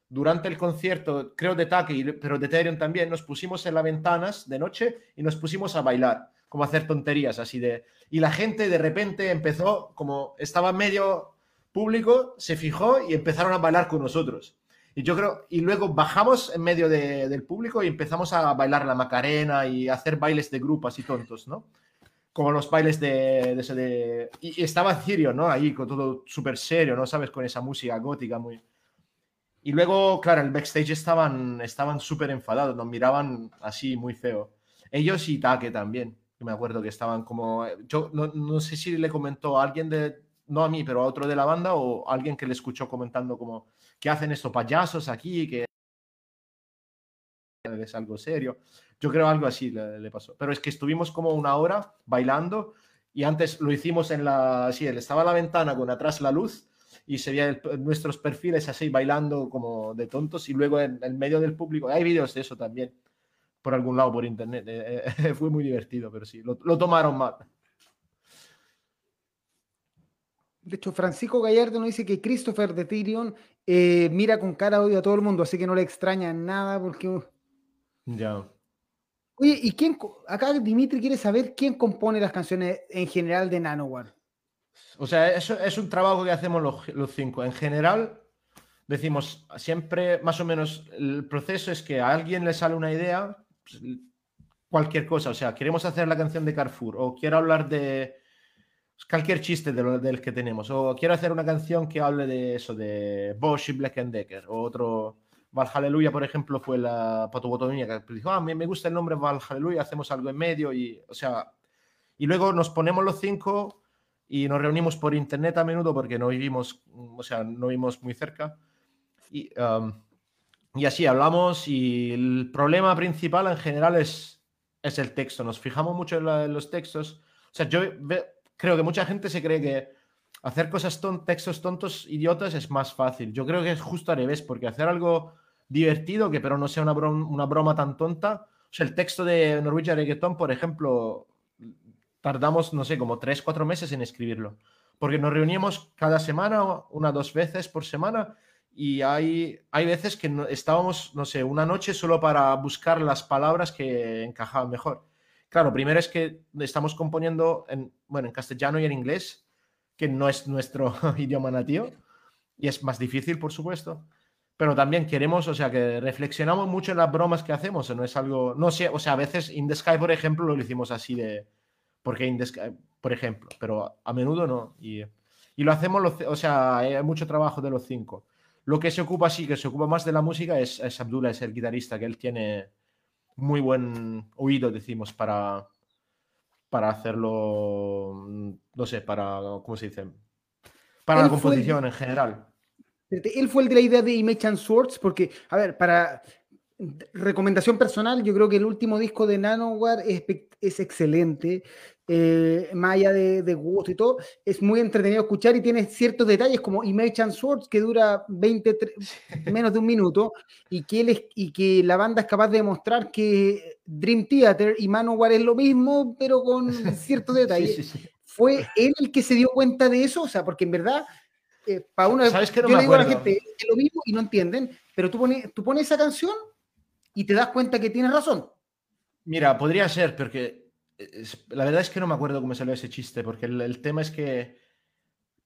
durante el concierto, creo de Taki, pero de Ethereum también, nos pusimos en las ventanas de noche y nos pusimos a bailar, como a hacer tonterías así de... Y la gente de repente empezó, como estaba medio público, se fijó y empezaron a bailar con nosotros. Y yo creo, y luego bajamos en medio del público y empezamos a bailar la Macarena y hacer bailes de grupo así tontos, ¿no? Como los bailes de, ese de... Y, estaba Cirio, ¿no? Ahí con todo súper serio, ¿no? ¿Sabes? Con esa música gótica muy... Y luego, claro, el backstage estaban estaban súper enfadados, nos miraban así muy feo. Ellos y Take también, me acuerdo que estaban como... Yo no, no sé si le comentó a alguien de... No a mí, pero a otro de la banda o alguien que le escuchó comentando como que hacen estos payasos aquí, que es algo serio. Yo creo algo así le, pasó. Pero es que estuvimos como una hora bailando y antes lo hicimos en la... Sí, él estaba en la ventana con atrás la luz y se veían nuestros perfiles así bailando como de tontos y luego en el medio del público, hay vídeos de eso también, por algún lado, por internet. Eh, fue muy divertido, pero sí, lo tomaron mal. De hecho, Francisco Gallardo nos dice que Christopher de Tyrion eh, mira con cara odio a todo el mundo, así que no le extraña nada porque... Ya. Oye, ¿y quién? Acá Dimitri quiere saber quién compone las canciones en general de Nanowar. O sea, eso es un trabajo que hacemos los, cinco. En general, decimos siempre más o menos el proceso es que a alguien le sale una idea, pues, cualquier cosa. O sea, queremos hacer la canción de Carrefour o quiero hablar de cualquier chiste de del que tenemos o quiero hacer una canción que hable de eso, de Bosch y Black Decker o otro Valhalla, por ejemplo, fue la patobotomía que dijo, ah, me, me gusta el nombre Valhalla, hacemos algo en medio y, o sea, y luego nos ponemos los cinco y nos reunimos por internet a menudo porque no vivimos, o sea, no vivimos muy cerca. Y, um, y así hablamos y el problema principal en general es, es el texto. Nos fijamos mucho en, los textos. O sea, yo creo que mucha gente se cree que hacer cosas textos tontos, idiotas, es más fácil. Yo creo que es justo al revés, porque hacer algo divertido, que pero no sea una broma, una broma tan tonta. O sea, el texto de Norwegian Reggaeton, por ejemplo, tardamos, no sé, como tres, cuatro meses en escribirlo. Porque nos reuníamos cada semana, una dos veces por semana, y hay, hay veces que estábamos, no sé, una noche solo para buscar las palabras que encajaban mejor. Claro, primero es que estamos componiendo en, bueno, en castellano y en inglés, que no es nuestro idioma nativo, y es más difícil, por supuesto pero también queremos, o sea, que reflexionamos mucho en las bromas que hacemos, no es algo, no sé, o sea, a veces In the Sky, por ejemplo, lo hicimos así de, porque In the Sky, por ejemplo, pero a menudo no, y, y lo hacemos, o sea, hay mucho trabajo de los cinco. Lo que se ocupa, sí, que se ocupa más de la música es, es Abdullah, es el guitarrista, que él tiene muy buen oído, decimos, para, para hacerlo, no sé, para, ¿cómo se dice? Para la composición en general. Él fue el de la idea de Image and Swords, porque, a ver, para recomendación personal, yo creo que el último disco de Nanowar es, es excelente, eh, más allá de, de, gusto y todo, es muy entretenido escuchar y tiene ciertos detalles como Image and Swords, que dura 20, menos de un minuto, y que, él y que la banda es capaz de demostrar que Dream Theater y Manowar es lo mismo, pero con ciertos detalles. ¿Fue él el que se dio cuenta de eso? O sea, porque en verdad para uno, ¿Sabes que no yo le digo a la gente es lo mismo y no entienden, pero tú pones, tú pones esa canción y te das cuenta que tienes razón. Mira, podría ser, porque la verdad es que no me acuerdo cómo salió ese chiste, porque el, tema es que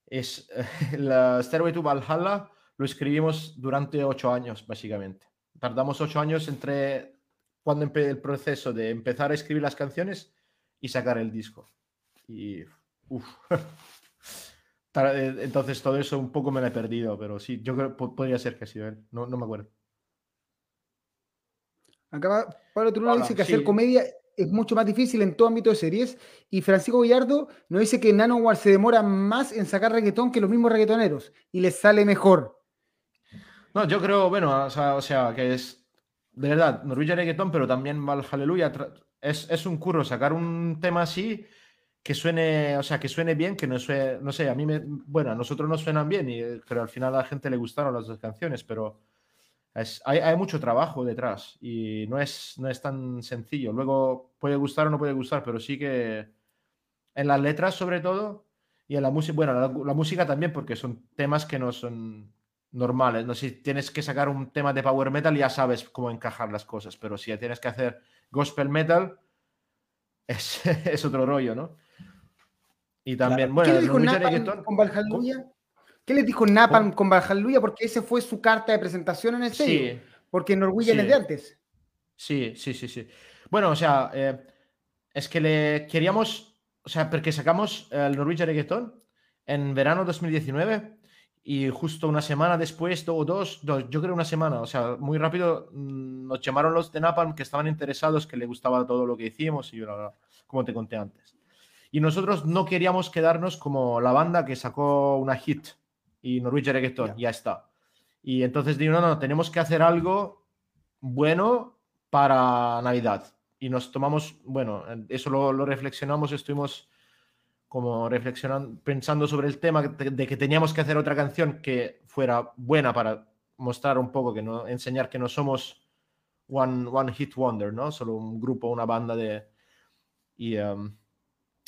es la Stairway to Valhalla lo escribimos durante ocho años, básicamente. Tardamos ocho años entre cuando el proceso de empezar a escribir las canciones y sacar el disco. Y uff. Eh, entonces todo eso un poco me lo he perdido, pero sí, yo creo que podría ser que ha sido él, no, no me acuerdo. Acá Pablo dice que hacer comedia es mucho más difícil en todo ámbito de series. Y Francisco Villardo nos dice que Nanowar se demora más en sacar reggaetón que los mismos reggaetoneros y les sale mejor. No, yo creo, bueno, o sea, que es de verdad, Norwegian Reggaeton, pero también Valhalla es, es un curro sacar un tema así que suene, o sea, que suene bien, que no suene, no sé, a mí me, bueno, a nosotros nos suenan bien, y, pero al final a la gente le gustaron las dos canciones, pero es, hay, hay, mucho trabajo detrás y no es, no es tan sencillo. Luego puede gustar o no puede gustar, pero sí que en las letras sobre todo y en la música, bueno, la, la música también porque son temas que no son normales, no si tienes que sacar un tema de power metal ya sabes cómo encajar las cosas, pero si tienes que hacer gospel metal es, es otro rollo, ¿no? Y también, bueno, ¿qué le dijo Napalm con Valhalla? ¿Qué le dijo Napalm con Valhalla? Porque esa fue su carta de presentación en el sello. Sí. Porque Norwegian es de antes. Sí, sí, sí, sí. Bueno, o sea, eh, es que le queríamos, o sea, porque sacamos el Norwegian Reggaeton en verano 2019 y justo una semana después, o dos, dos, yo creo una semana, o sea, muy rápido mm, nos llamaron los de Napalm que estaban interesados, que le gustaba todo lo que hicimos y como te conté antes. Y nosotros no queríamos quedarnos como la banda que sacó una hit y Norwegian Reggaeton, ya está. Y entonces digo, no, no, tenemos que hacer algo bueno para Navidad. Y nos tomamos, bueno, eso lo, reflexionamos, estuvimos como reflexionando, pensando sobre el tema de, que teníamos que hacer otra canción que fuera buena para mostrar un poco, que no, enseñar que no somos one, one hit wonder, ¿no? Solo un grupo, una banda de... Y, um,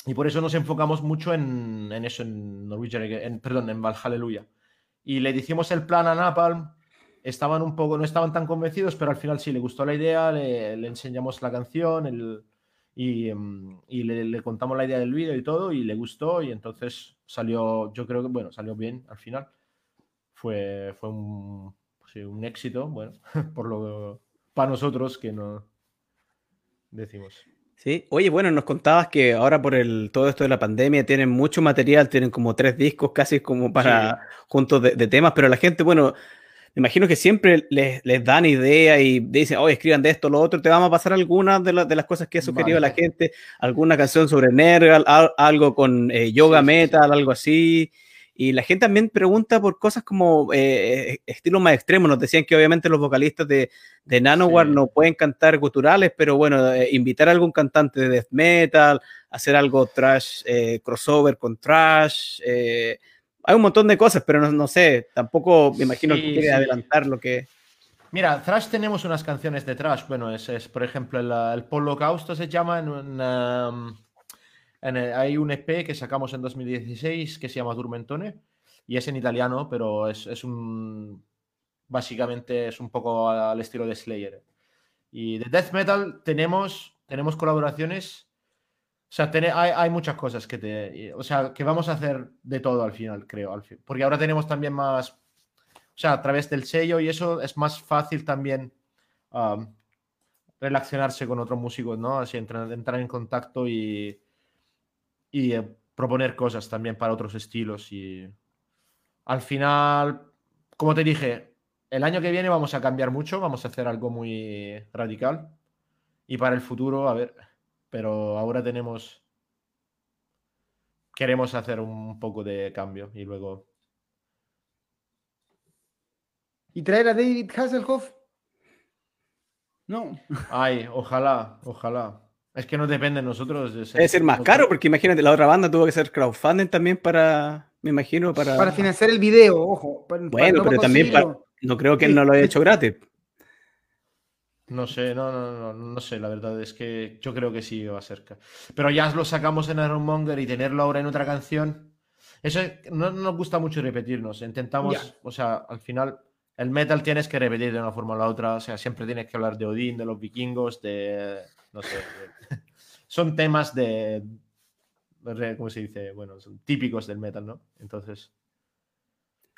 Y por eso nos enfocamos mucho en, eso, en Norwegian, en, perdón, en Valhalla. Y le dijimos el plan a Napalm, estaban un poco, no estaban tan convencidos, pero al final sí le gustó la idea, le, enseñamos la canción el, y, em, le, contamos la idea del vídeo y todo, y le gustó, y entonces salió, yo creo que, bueno, salió bien al final. Fue, fue un, sí, un éxito, bueno, por lo para nosotros que no decimos. Sí, oye, bueno, nos contabas que ahora por el todo esto de la pandemia tienen mucho material, tienen como tres discos casi como para juntos de, temas, pero la gente, bueno, me imagino que siempre les, les dan idea y dicen, oye, escriban de esto, lo otro, te vamos a pasar algunas de, de las cosas que ha sugerido la gente, alguna canción sobre Nergal, algo con eh, yoga metal, algo así. Y la gente también pregunta por cosas como eh, eh, estilos más extremos. Nos decían que obviamente los vocalistas de, de Nanowar no pueden cantar guturales, pero bueno, eh, invitar a algún cantante de death metal, hacer algo trash, crossover con trash. hay un montón de cosas, pero no, sé, tampoco me imagino que quiere adelantar lo que... Mira, Thrash tenemos unas canciones de Thrash. Bueno, es, es por ejemplo el, el Polocausto se llama en un hay un EP que sacamos en 2016 que se llama Durmentone y es en italiano, pero es, un. Básicamente es un poco al estilo de Slayer. Y de Death Metal tenemos, tenemos colaboraciones. O sea, hay, hay, muchas cosas que te. O sea, que vamos a hacer de todo al final, creo. Al fin. Porque ahora tenemos también más. O sea, a través del sello y eso es más fácil también um, relacionarse con otros músicos, ¿no? Así entrar, entrar en contacto y, y eh, proponer cosas también para otros estilos. Y al final, como te dije, el año que viene vamos a cambiar mucho, vamos a hacer algo muy radical. Y para el futuro, a ver, pero ahora tenemos... Queremos hacer un poco de cambio y luego... ¿Y traer a David Hasselhoff? No. Ay, ojalá, ojalá. Es que no depende de nosotros. De ser, Debe ser más caro, porque imagínate, la otra banda tuvo que hacer crowdfunding también para, me imagino, para... Para financiar el video, ojo. bueno, pero también no creo que él no lo haya hecho gratis. No sé, no, no, no, no sé, la verdad es que yo creo que sí va a ser. Pero ya lo sacamos en Iron Monger y tenerlo ahora en otra canción. Eso no, nos gusta mucho repetirnos. Intentamos, o sea, al final el metal tienes que repetir de una forma o la otra. O sea, siempre tienes que hablar de Odín, de los vikingos, de no sé. son temas de, ¿cómo se dice? Bueno, son típicos del metal, ¿no? Entonces...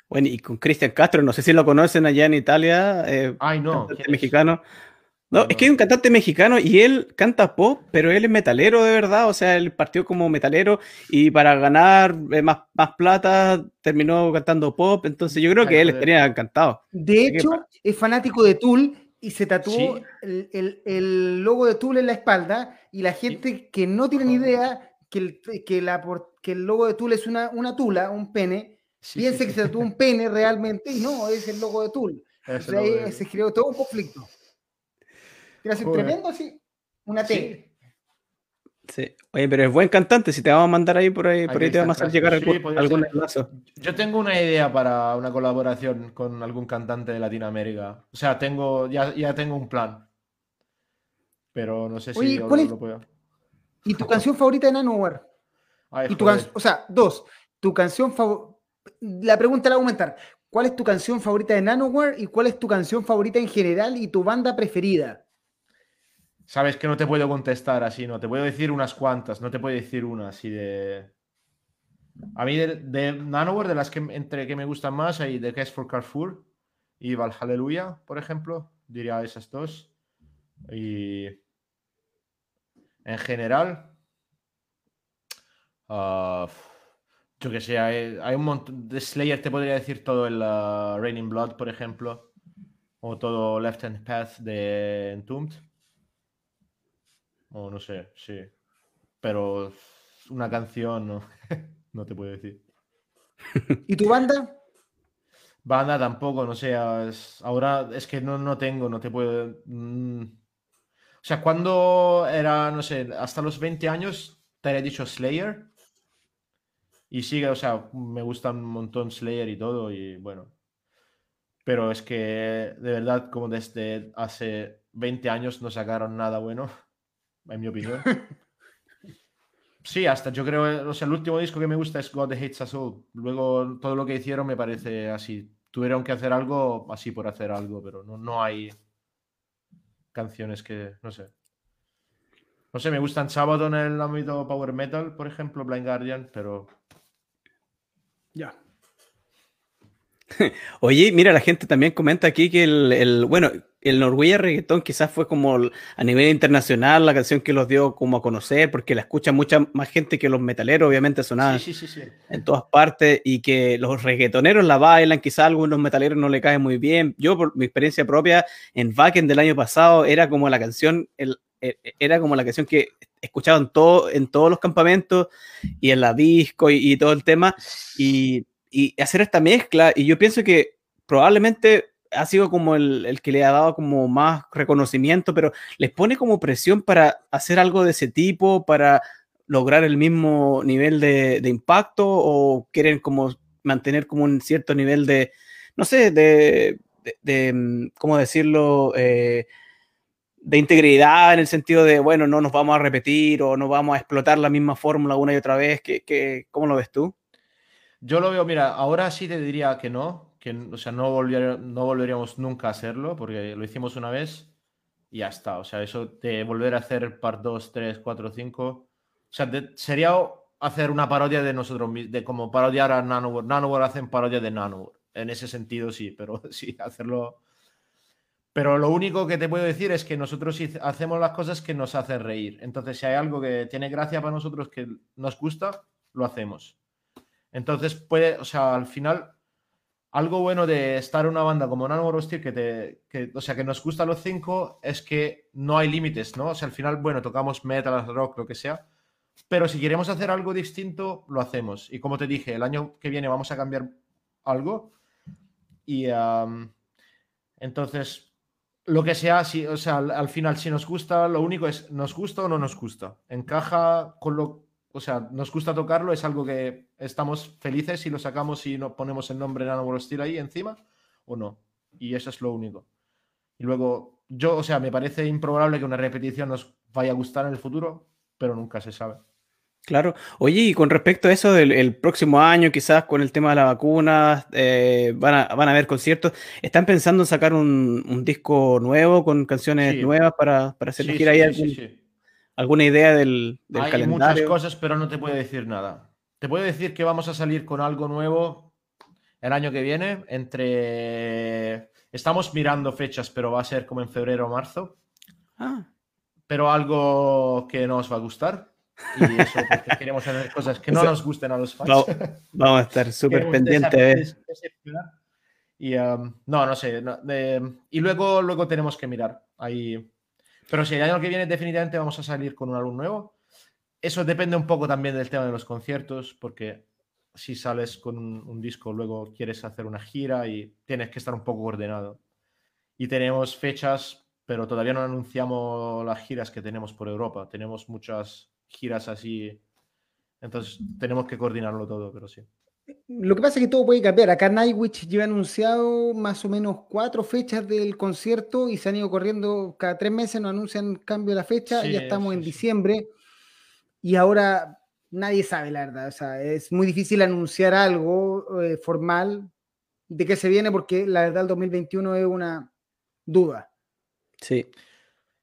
Bueno, y con Cristian Castro, no sé si lo conocen allá en Italia. Eh, Ay, no. mexicano. No, es que hay un cantante mexicano y él canta pop, pero él es metalero de verdad, o sea, él partió como metalero y para ganar eh, más, más plata terminó cantando pop, entonces yo creo que él estaría encantado. De hecho, es fanático de Tool y se tatuó el, logo de Tool en la espalda y la gente que no tiene ni idea que el, que, la, que el logo de Tool es una, una tula, un pene, piensa que se tatuó un pene realmente y no, es el logo de Tool. se creó todo un conflicto. Decir, tremendo así, una T. Sí. Oye, pero es buen cantante. Si te vamos a mandar ahí por ahí, por ahí te vamos a llegar algún enlace. Yo tengo una idea para una colaboración con algún cantante de Latinoamérica. O sea, tengo, ya, ya tengo un plan. Pero no sé si lo, puedo. ¿Y tu canción favorita de tu o sea, dos. Tu canción favorita. La pregunta la voy a aumentar. ¿Cuál es tu canción favorita de Nanoware y cuál es tu canción favorita en general y tu banda preferida? Sabes que no te puedo contestar así, no. Te puedo decir unas cuantas, no te puedo decir una así de. A mí de, de de las que entre que me gustan más, hay The Case for Carrefour y Valhalla, por ejemplo. Diría esas dos. Y en general, uh, yo que sé, hay, un montón de Slayer, te podría decir todo el uh, Raining Blood, por ejemplo, o todo Left Hand Path de Entombed. O no sé, sí. Pero una canción no, no te puedo decir. ¿Y tu banda? Banda tampoco, no sé. ahora es que no, no tengo, no te puedo. Mm. O sea, cuando era, no sé, hasta los 20 años te había dicho Slayer. Y sigue, o sea, me gusta un montón Slayer y todo, y bueno. Pero es que de verdad, como desde hace 20 años no sacaron nada bueno en mi opinión. Sí, hasta yo creo, o sea, el último disco que me gusta es God Hates Us All. Luego todo lo que hicieron me parece así. Tuvieron que hacer algo así por hacer algo, pero no, no hay canciones que, no sé. No sé, me gustan Sábado en el ámbito Power Metal, por ejemplo, Blind Guardian, pero... Ya. Oye, mira, la gente también comenta aquí que el, el bueno, el Norwegian Reggaeton quizás fue como a nivel internacional la canción que los dio como a conocer, porque la escucha mucha más gente que los metaleros, obviamente sonaban Sí, sí, sí, sí. en todas partes, y que los reggaetoneros la bailan, quizás a algunos metaleros no le cae muy bien. Yo, por mi experiencia propia, en Wacken del año pasado, era como la canción, el, e- era como la canción que escuchaban todo, en todos los campamentos y en la disco y, y todo el tema, y, y hacer esta mezcla, y yo pienso que probablemente ha sido como el, el que le ha dado como más reconocimiento, pero les pone como presión para hacer algo de ese tipo, para lograr el mismo nivel de, de impacto o quieren como mantener como un cierto nivel de, no sé, de, de, mm, ¿cómo decirlo? Eh, de integridad en el sentido de, bueno, no nos vamos a repetir o no vamos a explotar la misma fórmula una y otra vez. ¿Qué, qué, ¿Cómo lo ves tú? Yo lo veo, mira, ahora sí te diría que no, que o sea, no, volvier- no volveríamos nunca a hacerlo, porque lo hicimos una vez y ya está. O sea, eso de volver a hacer part 2, 3, 4, 5. O sea, de- sería hacer una parodia de nosotros mismos, de como parodiar a Nanowar. Nanowar hacen parodia de Nanowar. En ese sentido sí, pero sí, hacerlo. Pero lo único que te puedo decir es que nosotros hacemos las cosas que nos hacen reír. Entonces, si hay algo que tiene gracia para nosotros que nos gusta, lo hacemos. Entonces, puede, o sea, al final, algo bueno de estar en una banda como Nanowar Hostil, que que, o sea, que nos gusta los cinco, es que no hay límites, ¿no? O sea, al final, bueno, tocamos metal, rock, lo que sea, pero si queremos hacer algo distinto, lo hacemos. Y como te dije, el año que viene vamos a cambiar algo. Y entonces, lo que sea, si, o sea, al, al final, si nos gusta, lo único es, ¿nos gusta o no nos gusta? Encaja con lo, o sea, nos gusta tocarlo, es algo que estamos felices si lo sacamos y nos ponemos el nombre de Nanowar Steel ahí encima, o no. Y eso es lo único. Y luego, yo, o sea, me parece improbable que una repetición nos vaya a gustar en el futuro, pero nunca se sabe. Claro. Oye, y con respecto a eso del el próximo año, quizás con el tema de la vacuna, eh, van, a, van a haber conciertos. ¿Están pensando en sacar un, un disco nuevo con canciones Sí. nuevas para, para hacer Sí, gira sí, ahí algún- sí, sí. Alguna idea del, del Hay muchas calendario? cosas, pero no te puedo decir nada. Te puedo decir que vamos a salir con algo nuevo el año que viene. Entre. Estamos mirando fechas, pero va a ser como en febrero o marzo. Ah, Pero algo que no os va a gustar. Y eso porque queremos hacer cosas que no O sea, nos gusten a los fans. va- vamos a estar súper pendientes. decepcionar. Y um, no, no sé. no, de- y luego, luego tenemos que mirar. Ahí. Pero si el año que viene definitivamente vamos a salir con un álbum nuevo. Eso depende un poco también del tema de los conciertos, porque si sales con un, un disco, luego quieres hacer una gira y tienes que estar un poco ordenado. Y tenemos fechas, pero todavía no anunciamos las giras que tenemos por Europa. Tenemos muchas giras así. Entonces tenemos que coordinarlo todo, pero sí. Lo que pasa es que todo puede cambiar. Acá Nightwish lleva anunciado más o menos cuatro fechas del concierto y se han ido corriendo cada tres meses, nos anuncian cambio de la fecha, Sí, ya estamos sí, en sí. diciembre y ahora nadie sabe la verdad. O sea, es muy difícil anunciar algo eh, formal de qué se viene porque la verdad el 2021 es una duda. Sí.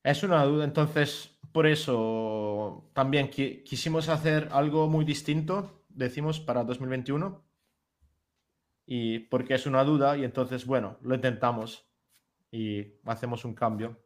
Es una duda, entonces por eso también qui- quisimos hacer algo muy distinto, decimos, para 2021. Y porque es una duda y entonces, bueno, lo intentamos y hacemos un cambio.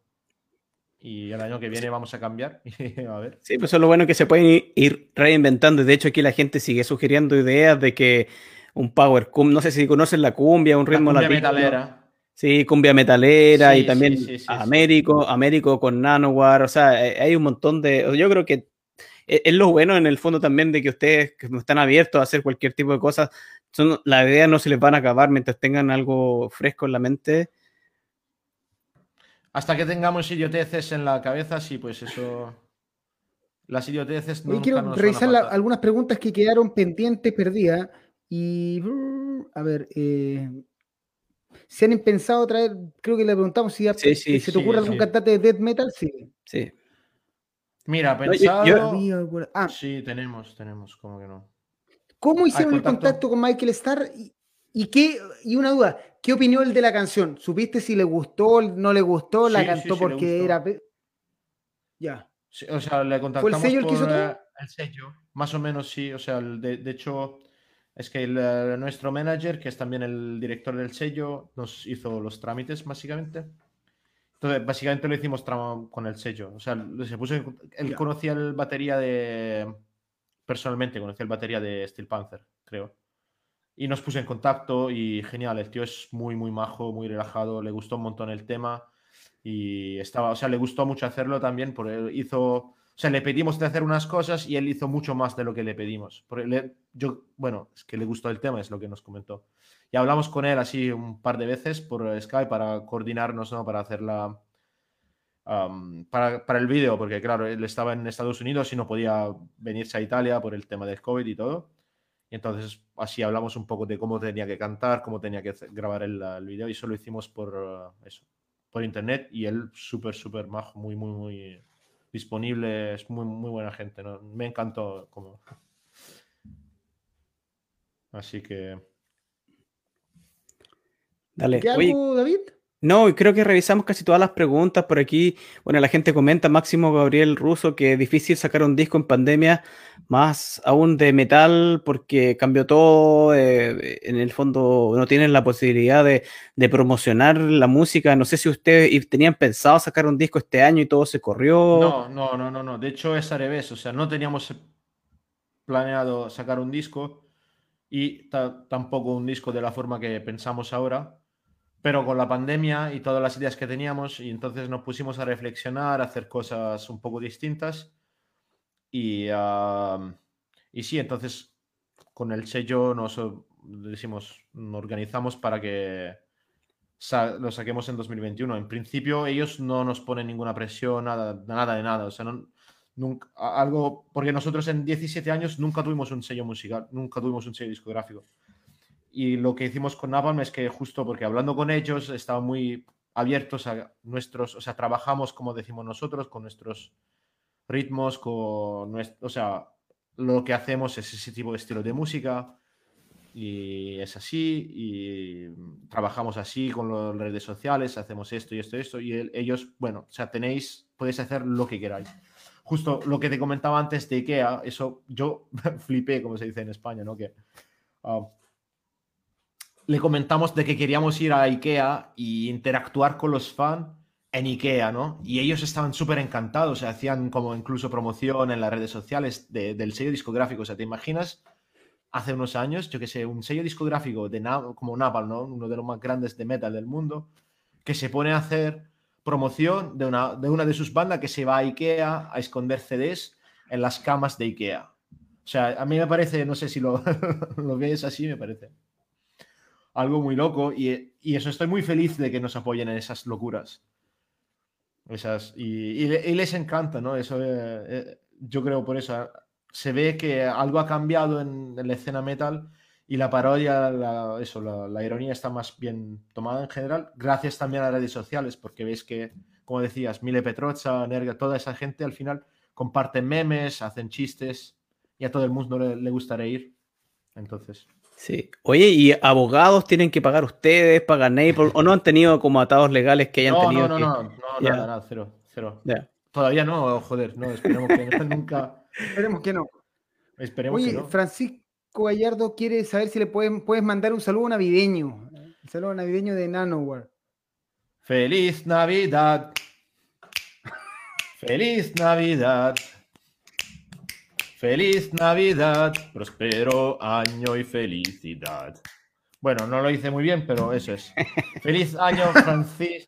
Y el año que viene vamos a cambiar. y a ver. Sí, pues eso es lo bueno que se pueden ir, reinventando. De hecho, aquí la gente sigue sugiriendo ideas de que un power cum, no sé si conocen la cumbia, un La ritmo cumbia latino. metalera. Sí, cumbia metalera Sí, y también sí, sí, sí, Américo, Américo con Nanowar, o sea, eh, hay un montón de, yo creo que es, es lo bueno en el fondo también de que ustedes que están abiertos a hacer cualquier tipo de cosas, son, las ideas no se les van a acabar mientras tengan algo fresco en la mente. Hasta que tengamos idioteces en la cabeza, sí, pues eso. Las idioteces Hoy nunca quiero nos van a revisar la- algunas preguntas que quedaron pendientes, perdidas. Y a ver, eh, ¿se han pensado traer? Creo que le preguntamos si ya- Sí, sí, si se te sí, ocurre algún sí. cantante de death metal. Sí. Sí. Mira, yo- pensado. yo- ¿Había alguna- Ah, Sí, tenemos, tenemos, como que no. ¿Cómo hicieron el contacto. contacto con Michael Starr? Y, y qué, y una duda, ¿qué opinó él de la canción? ¿Supiste si le gustó, no le gustó, la Sí, sí, cantó sí, le porque era... Ya. Sí, o sea, le contactamos sello el que por hizo todo? el sello. Más o menos sí. O sea, el de, de hecho, es que el, nuestro manager, que es también el director del sello, nos hizo los trámites, básicamente. Entonces, básicamente lo hicimos con el sello. O sea, se puso él conocía el batería de. Personalmente, conocía el batería de Steel Panther, creo. Y nos puso en contacto y genial, el tío es muy, muy majo, muy relajado, le gustó un montón el tema y estaba, o sea, le gustó mucho hacerlo también, porque él hizo, o sea, le pedimos de hacer unas cosas y él hizo mucho más de lo que le pedimos. Porque le- yo, bueno, es que le gustó el tema, es lo que nos comentó. Y hablamos con él así un par de veces por Skype para coordinarnos, ¿no? Para hacer la... para, para el vídeo, porque claro, él estaba en Estados Unidos y no podía venirse a Italia por el tema del COVID y todo. Y entonces así hablamos un poco de cómo tenía que cantar, cómo tenía que grabar el, el vídeo y eso lo hicimos por eh, eso, por internet y él súper, súper majo, muy, muy, muy disponible, es muy, muy buena gente. Me encantó como... Así que... Dale. ¿Qué Oye, algo, David? No, y creo que revisamos casi todas las preguntas por aquí. Bueno, la gente comenta, Máximo Gabriel Russo, que es difícil sacar un disco en pandemia, más aún de metal, porque cambió todo. eh, en el fondo no tienen la posibilidad de, de promocionar la música. No sé si ustedes tenían pensado sacar un disco este año y todo se corrió. No, no, no, no, no. De hecho es al revés. O sea, no teníamos planeado sacar un disco y ta- tampoco un disco de la forma que pensamos ahora. Pero con la pandemia y todas las ideas que teníamos, y entonces nos pusimos a reflexionar, a hacer cosas un poco distintas. Y, ah, y sí, entonces con el sello nos o- decimos, nos organizamos para que sa- lo saquemos en 2021. En principio, ellos no nos ponen ninguna presión, nada, nada de nada. O sea, no- nunca, algo, porque nosotros en 17 años nunca tuvimos un sello musical, nunca tuvimos un sello discográfico. Y lo que hicimos con Napalm es que justo porque hablando con ellos estaban muy abiertos a nuestros, o sea, trabajamos como decimos nosotros, con nuestros ritmos, con nuestro, o sea, lo que hacemos es ese tipo de estilo de música y es así y trabajamos así con las redes sociales, hacemos esto y esto y esto y el- ellos, bueno, o sea, tenéis, podéis hacer lo que queráis. Justo lo que te comentaba antes de IKEA, eso yo flipé, como se dice en España, ¿no? Que ah, le comentamos de que queríamos ir a IKEA y interactuar con los fans en IKEA, ¿no? Y ellos estaban súper encantados, o hacían como incluso promoción en las redes sociales de- del sello discográfico, o sea, ¿te imaginas? Hace unos años, yo que sé, un sello discográfico de como Napalm, ¿no? Uno de los más grandes de metal del mundo, que se pone a hacer promoción de una, de sus bandas que se va a IKEA a esconder CDs en las camas de IKEA. O sea, a mí me parece, no sé si lo, lo ves así, me parece algo muy loco y, y eso estoy muy feliz de que nos apoyen en esas locuras. Esas, y, y le- y les encanta, ¿no? Eso, eh, eh, yo creo por eso. eh, Se ve que algo ha cambiado en, en la escena metal y la parodia, la, eso, la ironía está más bien tomada en general, gracias también a las redes sociales, porque veis que, como decías, Mile Petrocha, Nerga, toda esa gente al final comparten memes, hacen chistes y a todo el mundo le, le gusta reír. Entonces, Sí. Oye, ¿y abogados tienen que pagar ustedes, pagan Apple, o no han tenido como atados legales que hayan no, tenido no, no, que- no, no, Ya. nada, nada, cero, cero. Todavía no, joder, no, esperemos que no, nunca, Esperemos que no. esperemos Oye, que no. Francisco Gallardo quiere saber si le pueden, puedes mandar un saludo navideño. El saludo navideño de Nanoware. Feliz Navidad. Feliz Navidad. Feliz Navidad. Prospero año y felicidad. Bueno, no lo hice muy bien, pero eso es. Feliz año, Francis-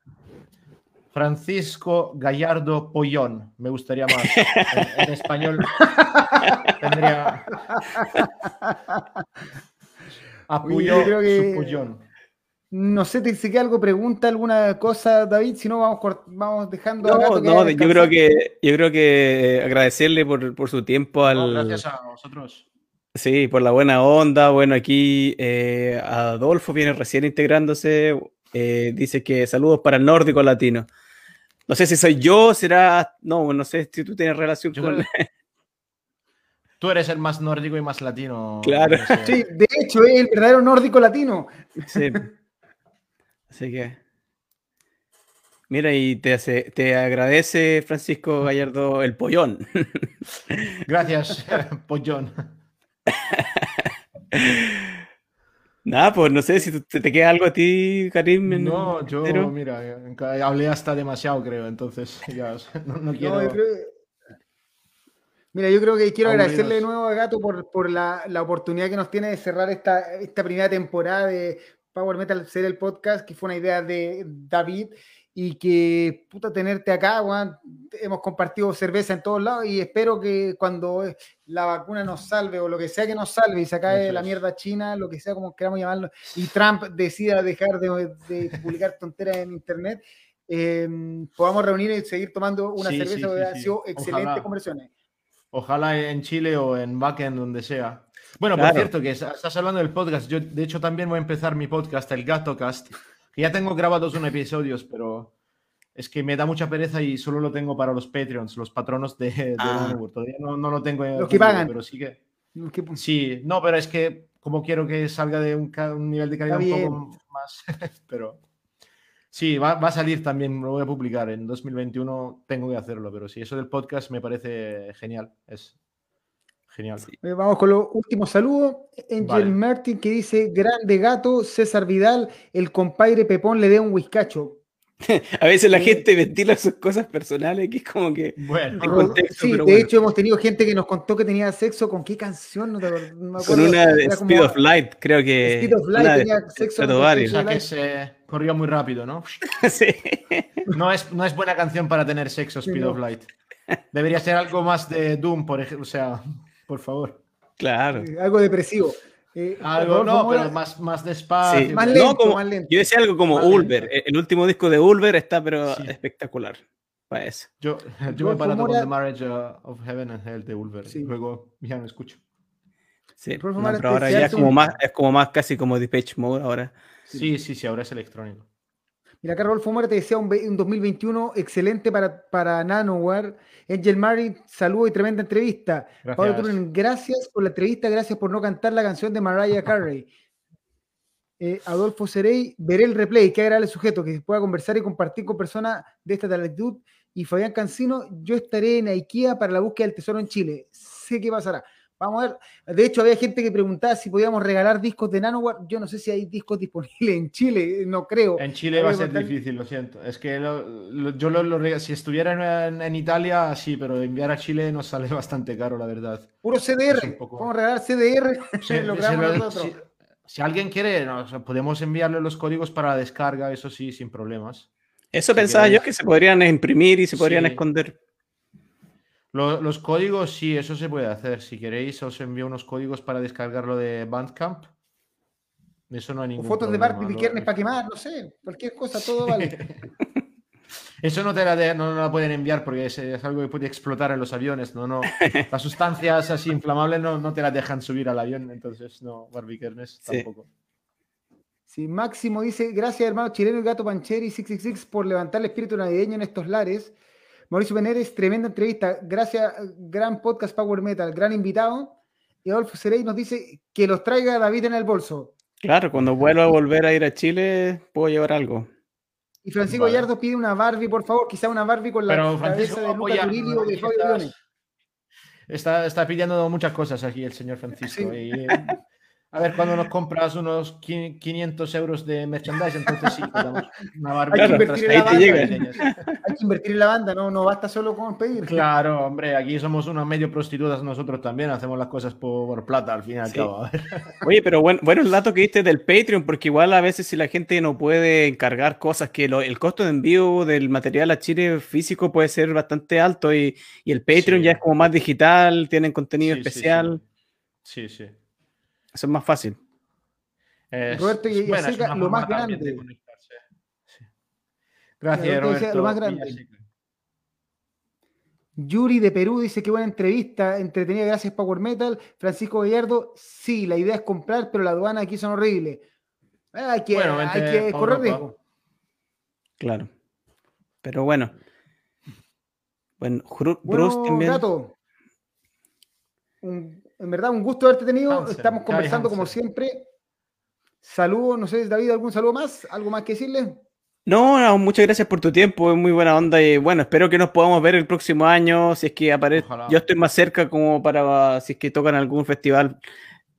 Francisco Gallardo Pollón. Me gustaría más. En, en español tendría. Yo creo que- su pollón. No sé si queda algo, pregunta alguna cosa, David. Si no, vamos, cort- vamos dejando. No, que yo creo que, yo creo que agradecerle por, por su tiempo al, No, gracias a vosotros. Sí, por la buena onda. Bueno, aquí eh, Adolfo viene recién integrándose. eh, dice que saludos para el nórdico latino. No sé si soy yo, será. No, no sé si tú tienes relación Yo con. creo Tú eres el más nórdico y más latino. Claro. Sí, de hecho, es el verdadero nórdico latino. Sí. Así que. Mira, y te, hace, te agradece Francisco Gallardo el pollón. Gracias, Pollón. Nada, pues no sé si te, te queda algo a ti, Karim. en No, yo, mira, eh, hablé hasta demasiado, creo, entonces ya no, no quiero. No, yo creo- Mira, yo creo que quiero Aburridos. agradecerle de nuevo a Gato por, por la, la oportunidad que nos tiene de cerrar esta, esta primera temporada de Power Metal ser el podcast, que fue una idea de David y que puta tenerte acá, weón. hemos compartido cerveza en todos lados y espero que cuando eh, la vacuna nos salve o lo que sea que nos salve y se acabe la mierda china, lo que sea como queramos llamarlo, y Trump decida dejar de, de publicar tonteras en internet, eh, podamos reunir y seguir tomando una Sí, cerveza, sí, sí, sí. sido excelentes Ojalá. conversaciones. Ojalá en Chile o en Backend, donde sea. Bueno, Claro. por cierto, que estás hablando del podcast. Yo, de hecho, también voy a empezar mi podcast, el GatoCast, que ya tengo grabados unos episodios, pero es que me da mucha pereza y solo lo tengo para los Patreons, los patronos de, de Ah. Todavía no, no lo tengo. en Los que pagan. Pero sí que. ¿Qué- Sí, no, pero es que como quiero que salga de un, nivel de calidad un poco más, pero sí, va, va a salir también, lo voy a publicar en 2021, tengo que hacerlo, pero sí, eso del podcast me parece genial, es genial. Eh, Vamos con los últimos saludos. Angel Vale. Martin que dice, grande gato, César Vidal, el compadre Pepón le dé un whiskacho. A veces la Sí. gente ventila sus cosas personales, que es como que. Bueno, En contexto, sí, pero de bueno. hecho hemos tenido gente que nos contó que tenía sexo con qué canción, no, te acuerdo- no me Con una de como- Speed of Light, creo que. Speed of Light de- tenía sexo con o sea que se corrió muy rápido, ¿no? Sí. No es, no es buena canción para tener sexo, Sí, Speed no. of Light. Debería ser algo más de Doom, por ejemplo, o sea, por favor. Claro. eh, algo depresivo. Eh, Algo, no, pero más, más despacio. Sí. Más No, lento, como- más lento. Yo decía algo como. Ulver. El último disco de Ulver está, pero Sí. espectacular. Para eso. Yo, yo me parado con The Marriage of Heaven and Hell de Ulver. Sí. Luego ya no escucho. Sí. No, pero ahora especial ya es como más, es como más casi como Depeche Mode ahora. Sí, sí, sí, ahora es electrónico. Mira, acá Rodolfo Mora te decía un, ve- un 2021 excelente para, para Nanoware. Angel Mari, saludo y tremenda entrevista. Pablo Gracias. Turunen, gracias por la entrevista, gracias por no cantar la canción de Mariah Carey. Eh, Adolfo Cerey, veré el replay, qué agradable sujeto, que pueda conversar y compartir con personas de esta latitud. Y Fabián Cancino, yo estaré en IKEA para la búsqueda del tesoro en Chile. Sé qué pasará. Vamos a ver. De hecho, había gente que preguntaba si podíamos regalar discos de Nanoware. Yo no sé si hay discos disponibles en Chile, no creo. En Chile va a ser difícil, lo siento. Es que lo- lo- yo lo, lo rega- si estuviera en, en Italia, sí, pero enviar a Chile nos sale bastante caro, la verdad. Puro CDR. Poco- Vamos a regalar CDR. Lo nosotros. si, si alguien quiere, no, o sea, podemos enviarle los códigos para la descarga, eso sí, sin problemas. Eso Si pensaba yo que se podrían imprimir y se podrían Sí. esconder. Lo- los códigos, sí, eso se puede hacer. Si queréis, os envío unos códigos para descargarlo de Bandcamp. Eso no hay O ningún fotos de. Barbie Piquernes para quemar, no sé. Cualquier cosa, todo vale. Eso no te la, de- no, no la pueden enviar porque es, es algo que puede explotar en los aviones. No, no. Las sustancias así inflamables no, no te las dejan subir al avión, entonces no, Barbie Kermes Sí. tampoco. Sí, Máximo dice, gracias hermano chileno el gato Pancheri 666 por levantar el espíritu navideño en estos lares. Mauricio Veneres, tremenda entrevista. Gracias, gran podcast Power Metal, gran invitado. Y Adolfo Cerey nos dice que los traiga David en el bolso. Claro, cuando vuelva a volver a ir a Chile, puedo llevar algo. Y Francisco Vale. Gallardo pide una Barbie, por favor, quizá una Barbie con la Pero cabeza de Luca apoyar, Turilli ¿no? o de Fabio Leone. Está, está pidiendo muchas cosas aquí el señor Francisco. Sí. y, eh, a ver, cuando nos compras unos qui- 500 euros de merchandise, entonces sí, damos una Barbie. Hay que invertir en la banda. Hay que invertir en la banda, no, no basta solo con pedir. Claro, hombre, aquí somos unas medio prostitutas nosotros también, hacemos las cosas por, por plata al fin y al Sí. cabo. a ver. Oye, pero bueno, bueno el dato que diste del Patreon, porque igual a veces si la gente no puede encargar cosas, que lo- el costo de envío del material a Chile físico puede ser bastante alto y, y el Patreon Sí. ya es como más digital, tienen contenido Sí, sí, especial, Sí, sí. Eso es más fácil. Es- Roberto Villaseca, una lo más grande. Sí. Gracias, Roberto lo más grande. Yuri de Perú dice que buena entrevista, entretenida, gracias Power Metal. Francisco Gallardo, sí, la idea es comprar, pero la aduana aquí son horribles. Hay que, Bueno, hay que correr riesgo. Claro. Pero bueno, Bueno, Bruce también. Gato, en verdad, un gusto haberte tenido. Estamos conversando como siempre. Saludos, no sé, David, ¿algún saludo más? ¿Algo más que decirle? No, muchas gracias por tu tiempo, es muy buena onda y bueno, espero que nos podamos ver el próximo año, si es que aparece, yo estoy más cerca como para, si es que tocan algún festival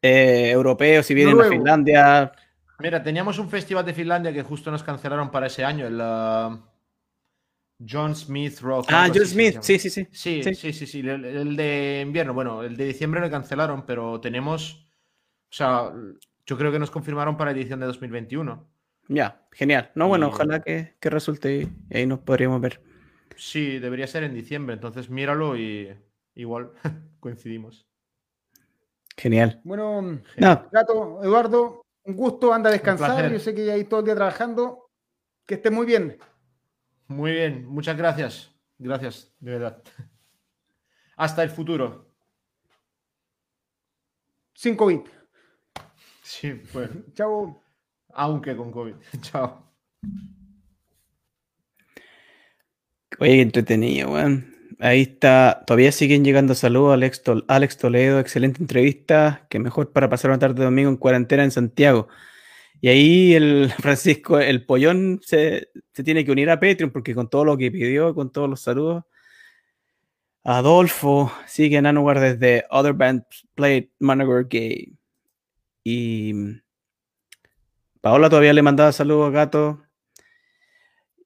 eh, europeo, si vienen a Finlandia. Mira, teníamos un festival de Finlandia que justo nos cancelaron para ese año, el uh, John Smith Rock. Ah, John Smith, sí, sí, sí. Sí, sí, sí, sí, el, el, de invierno, bueno, el de diciembre lo cancelaron, pero tenemos, o sea, yo creo que nos confirmaron para la edición de 2021. Ya, genial. No, bueno, ojalá que, resulte y ahí nos podríamos ver. Sí, debería ser en diciembre, entonces míralo y igual coincidimos. Genial. Bueno, Gato, Eduardo, un gusto, anda a descansar. Yo sé que ya hay todo el día trabajando. Que esté muy bien. Muy bien, muchas gracias. Gracias, de verdad. Hasta el futuro. Sin COVID. Sí, bueno. Chao. Aunque con COVID. Chao. Oye, entretenido, weón. Ahí está, todavía siguen llegando saludos Alex, Alex Toledo, excelente entrevista, que mejor para pasar una tarde de domingo en cuarentena en Santiago. Y ahí el Francisco, el pollón, se, tiene que unir a Patreon porque con todo lo que pidió, con todos los saludos. Adolfo sigue en Anuar desde Other Band Played Manager Gay. Y Paola todavía le mandaba saludos a Gato.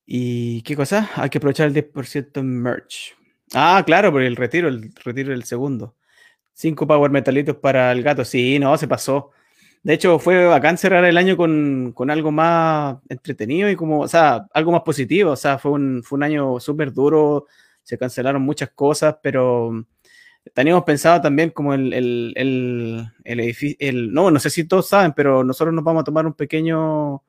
¿Y qué cosa? Hay que aprovechar el 10% en merch. Ah, claro, por el retiro, el retiro del segundo. Cinco power metalitos para el gato. Sí, no, se pasó. De hecho, fue bacán cerrar el año con, algo más entretenido y como, o sea, algo más positivo. O sea, fue un, fue un año súper duro. Se cancelaron muchas cosas, pero teníamos pensado también como el, el, edificio, el, no, no sé si todos saben, pero nosotros nos vamos a tomar un pequeño,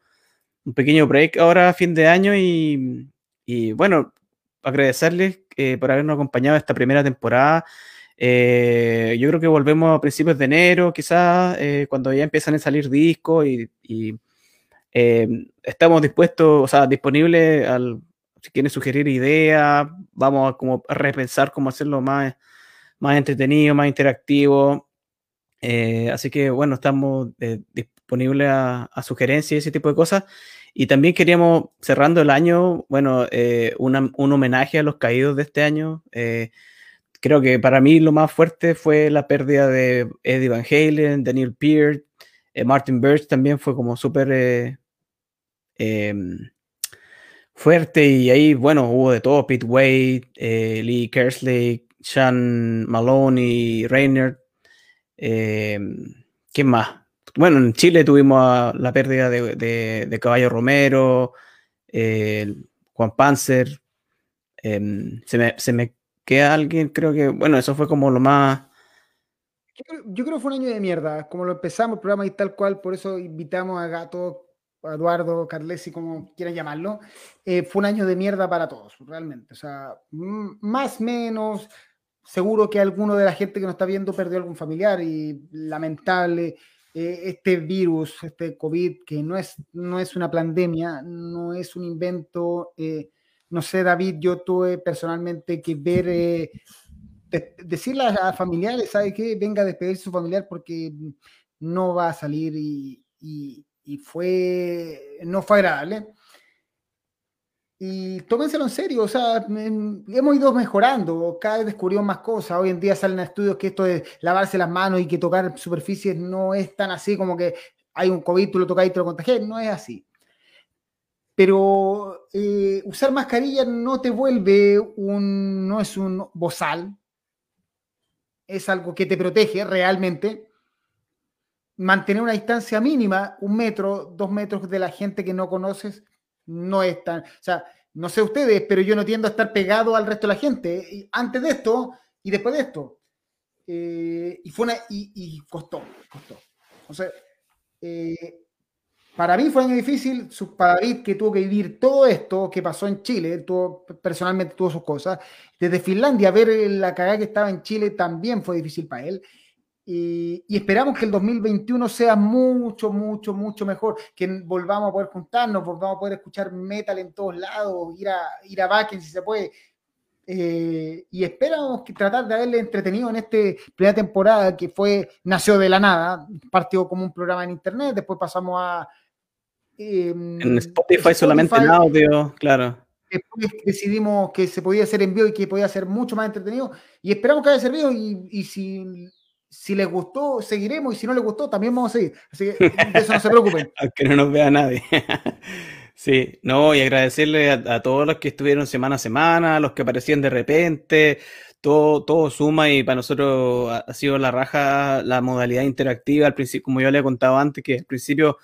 un pequeño break ahora a fin de año y, y bueno, agradecerles eh, por habernos acompañado esta primera temporada. Eh, yo creo que volvemos a principios de enero, quizás, eh, cuando ya empiezan a salir discos y, y estamos dispuestos, o sea, disponibles al, si quieren sugerir ideas, vamos a como repensar cómo hacerlo más más entretenido, más interactivo. Eh, así que bueno, estamos eh, disponibles a, sugerencias y ese tipo de cosas. Y también queríamos, cerrando el año, bueno, eh, un homenaje a los caídos de este año. Creo que para mí lo más fuerte fue la pérdida de Eddie Van Halen, Daniel Peart, Martin Birch también fue como súper em, fuerte y ahí, bueno, hubo de todo, Pete Wade, Lee Kersley, sean Malone y Reiner. Eh, ¿Quién más? Bueno, en Chile tuvimos la pérdida de, Caballo Romero, Juan Panzer. Em, se, me, queda alguien, creo que, bueno, eso fue como lo más... Yo creo, que fue un año de mierda, como lo empezamos el programa y tal cual, por eso invitamos a Gato, a Eduardo, Carlesi, como quieran llamarlo. Eh, fue un año de mierda para todos, realmente. O sea, más menos, seguro que alguno de la gente que nos está viendo perdió algún familiar y lamentable. Eh, este virus, este COVID, que no es, no es una pandemia, no es un invento. Eh, no sé, David, yo tuve personalmente que ver, eh, decirle a familiares, ¿sabe qué? Venga a despedirse su familiar porque no va a salir y, y, y fue, no fue agradable y tómenselo en serio, o sea, hemos ido mejorando, cada vez descubrimos más cosas, hoy en día salen estudios que esto de lavarse las manos y que tocar superficies no es tan así como que hay un COVID, tú lo tocas y te lo contagias, no es así. Pero eh, usar mascarilla no te vuelve un, no es un bozal, es algo que te protege realmente. Mantener una distancia mínima, un metro, dos metros de la gente que no conoces, no es tan, o sea, no sé ustedes, pero yo no tiendo a estar pegado al resto de la gente, antes de esto y después de esto. Eh, y fue una, y, costó, costó. O sea, eh, para mí fue muy difícil, para David que tuvo que vivir todo esto que pasó en Chile, tuvo, personalmente tuvo sus cosas. Desde Finlandia, ver la cagada que estaba en Chile también fue difícil para él. Y, esperamos que el 2021 sea mucho, mucho, mucho mejor, que volvamos a poder juntarnos, volvamos a poder escuchar metal en todos lados, ir a, ir a Bakken si se puede. Eh, y esperamos que tratar de haberle entretenido en esta primera temporada que fue, nació de la nada, partió como un programa en internet, después pasamos a... Em, en Spotify, solamente en audio, claro. Después decidimos que se podía hacer en vivo y que podía ser mucho más entretenido y esperamos que haya servido y, y si si les gustó, seguiremos, y si no les gustó, también vamos a seguir. Así que de eso no se preocupen. Aunque no nos vea nadie. sí, no, y agradecerle a, todos los que estuvieron semana a semana, los que aparecían de repente, todo, todo suma y para nosotros ha, sido la raja la modalidad interactiva, al principio, como yo le he contado antes, que al principio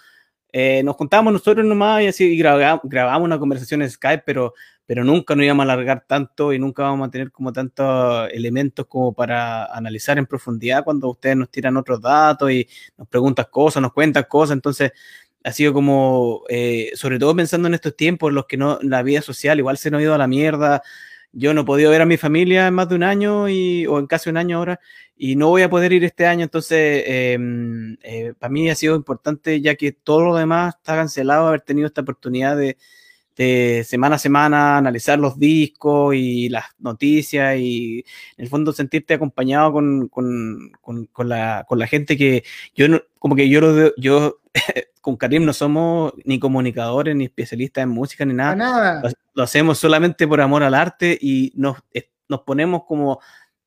eh, nos contábamos nosotros nomás y así grabamos, una conversación en Skype, pero pero nunca nos íbamos a alargar tanto y nunca vamos a tener como tantos elementos como para analizar en profundidad cuando ustedes nos tiran otros datos y nos preguntan cosas, nos cuentan cosas, entonces ha sido como, eh, sobre todo pensando en estos tiempos, los que no, la vida social igual se nos ha ido a la mierda, yo no he podido ver a mi familia en más de un año y, o en casi un año ahora y no voy a poder ir este año, entonces em, eh, para mí ha sido importante ya que todo lo demás está cancelado, haber tenido esta oportunidad de de semana a semana analizar los discos y las noticias y en el fondo sentirte acompañado con, con, con, la, con la, gente que yo no, como que yo yo con Karim no somos ni comunicadores ni especialistas en música ni nada. nada. Lo, hacemos solamente por amor al arte y nos, nos ponemos como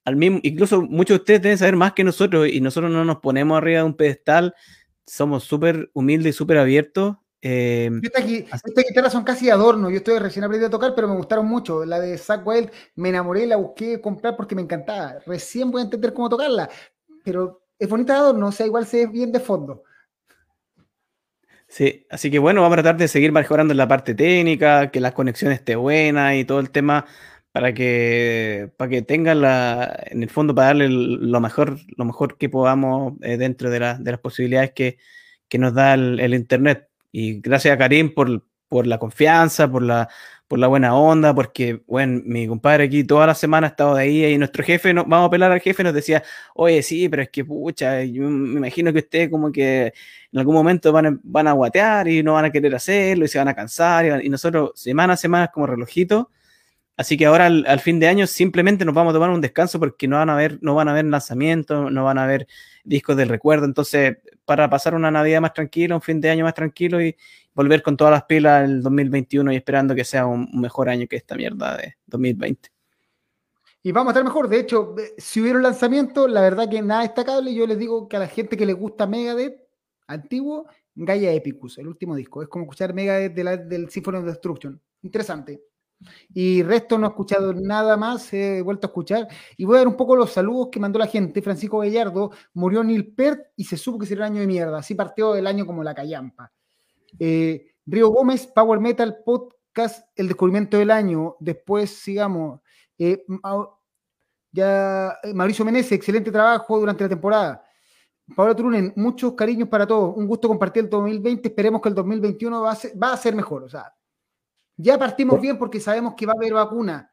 al mismo, incluso muchos de ustedes deben saber más que nosotros y nosotros no nos ponemos arriba de un pedestal, somos súper humildes y súper abiertos eh, estas, guitarras son casi adorno. Yo estoy recién aprendiendo a tocar, pero me gustaron mucho. La de Zack Wild me enamoré, la busqué comprar porque me encantaba. Recién voy a entender cómo tocarla, pero es bonita de adorno, o sea, igual se ve bien de fondo. Sí, así que bueno, vamos a tratar de seguir mejorando en la parte técnica, que la conexión esté buena y todo el tema para que, para que tengan la, en el fondo, para darle lo mejor, lo mejor que podamos eh, dentro de, de, las posibilidades que, que nos da el Internet. Y gracias a Karim por, por la confianza, por la, por la buena onda, porque, bueno, mi compadre aquí toda la semana ha estado de ahí y nuestro jefe, no, vamos a apelar al jefe, nos decía, oye, sí, pero es que, pucha, yo me imagino que ustedes como que en algún momento van a, van a guatear y no van a querer hacerlo y se van a cansar y, nosotros semana a semana como relojito. Así que ahora al, fin de año simplemente nos vamos a tomar un descanso porque no van a haber, no van a haber lanzamientos, no van a haber discos del recuerdo. Entonces, para pasar una Navidad más tranquila, un fin de año más tranquilo y volver con todas las pilas el 2021 y esperando que sea un, mejor año que esta mierda de 2020. Y vamos a estar mejor. De hecho, si hubiera un lanzamiento, la verdad que nada destacable. Yo les digo que a la gente que le gusta Megadeth antiguo, Gaia Epicus, el último disco. Es como escuchar Megadeth del Symphony of Destruction. Interesante. Y resto no he escuchado nada más, he vuelto a escuchar. Y voy a dar un poco los saludos que mandó la gente. Francisco Gallardo, murió Neil Peart y se supo que sería un año de mierda. Así partió el año como la callampa. Eh, Río Gómez, Power Metal Podcast, el descubrimiento del año. Después sigamos. Eh, ya, eh, Mauricio Menezes, excelente trabajo durante la temporada. Pablo Trunen, muchos cariños para todos. Un gusto compartir el 2020. Esperemos que el 2021 va a ser, va a ser mejor. O sea, ya partimos bien porque sabemos que va a haber vacuna,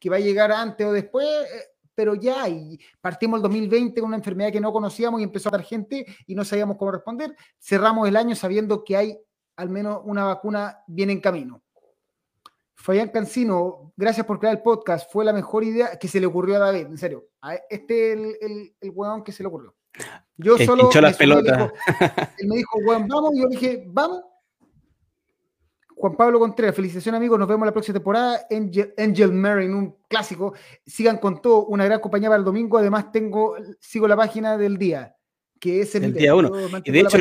que va a llegar antes o después, eh, pero ya, y partimos el 2020 con una enfermedad que no conocíamos y empezó a dar gente y no sabíamos cómo responder. Cerramos el año sabiendo que hay al menos una vacuna bien en camino. Fabián Cancino, gracias por crear el podcast. Fue la mejor idea que se le ocurrió a David, en serio. Este es el, el, el hueón que se le ocurrió. Yo solo. las pelotas. Él me dijo, hueón, vamos. Y yo dije, vamos. Juan Pablo Contreras, felicitaciones amigos, nos vemos la próxima temporada. Angel, Angel Mary, un clásico. Sigan con todo, una gran compañía para el domingo. Además, tengo, sigo la página del día, que es el, día 1. Y de, hecho,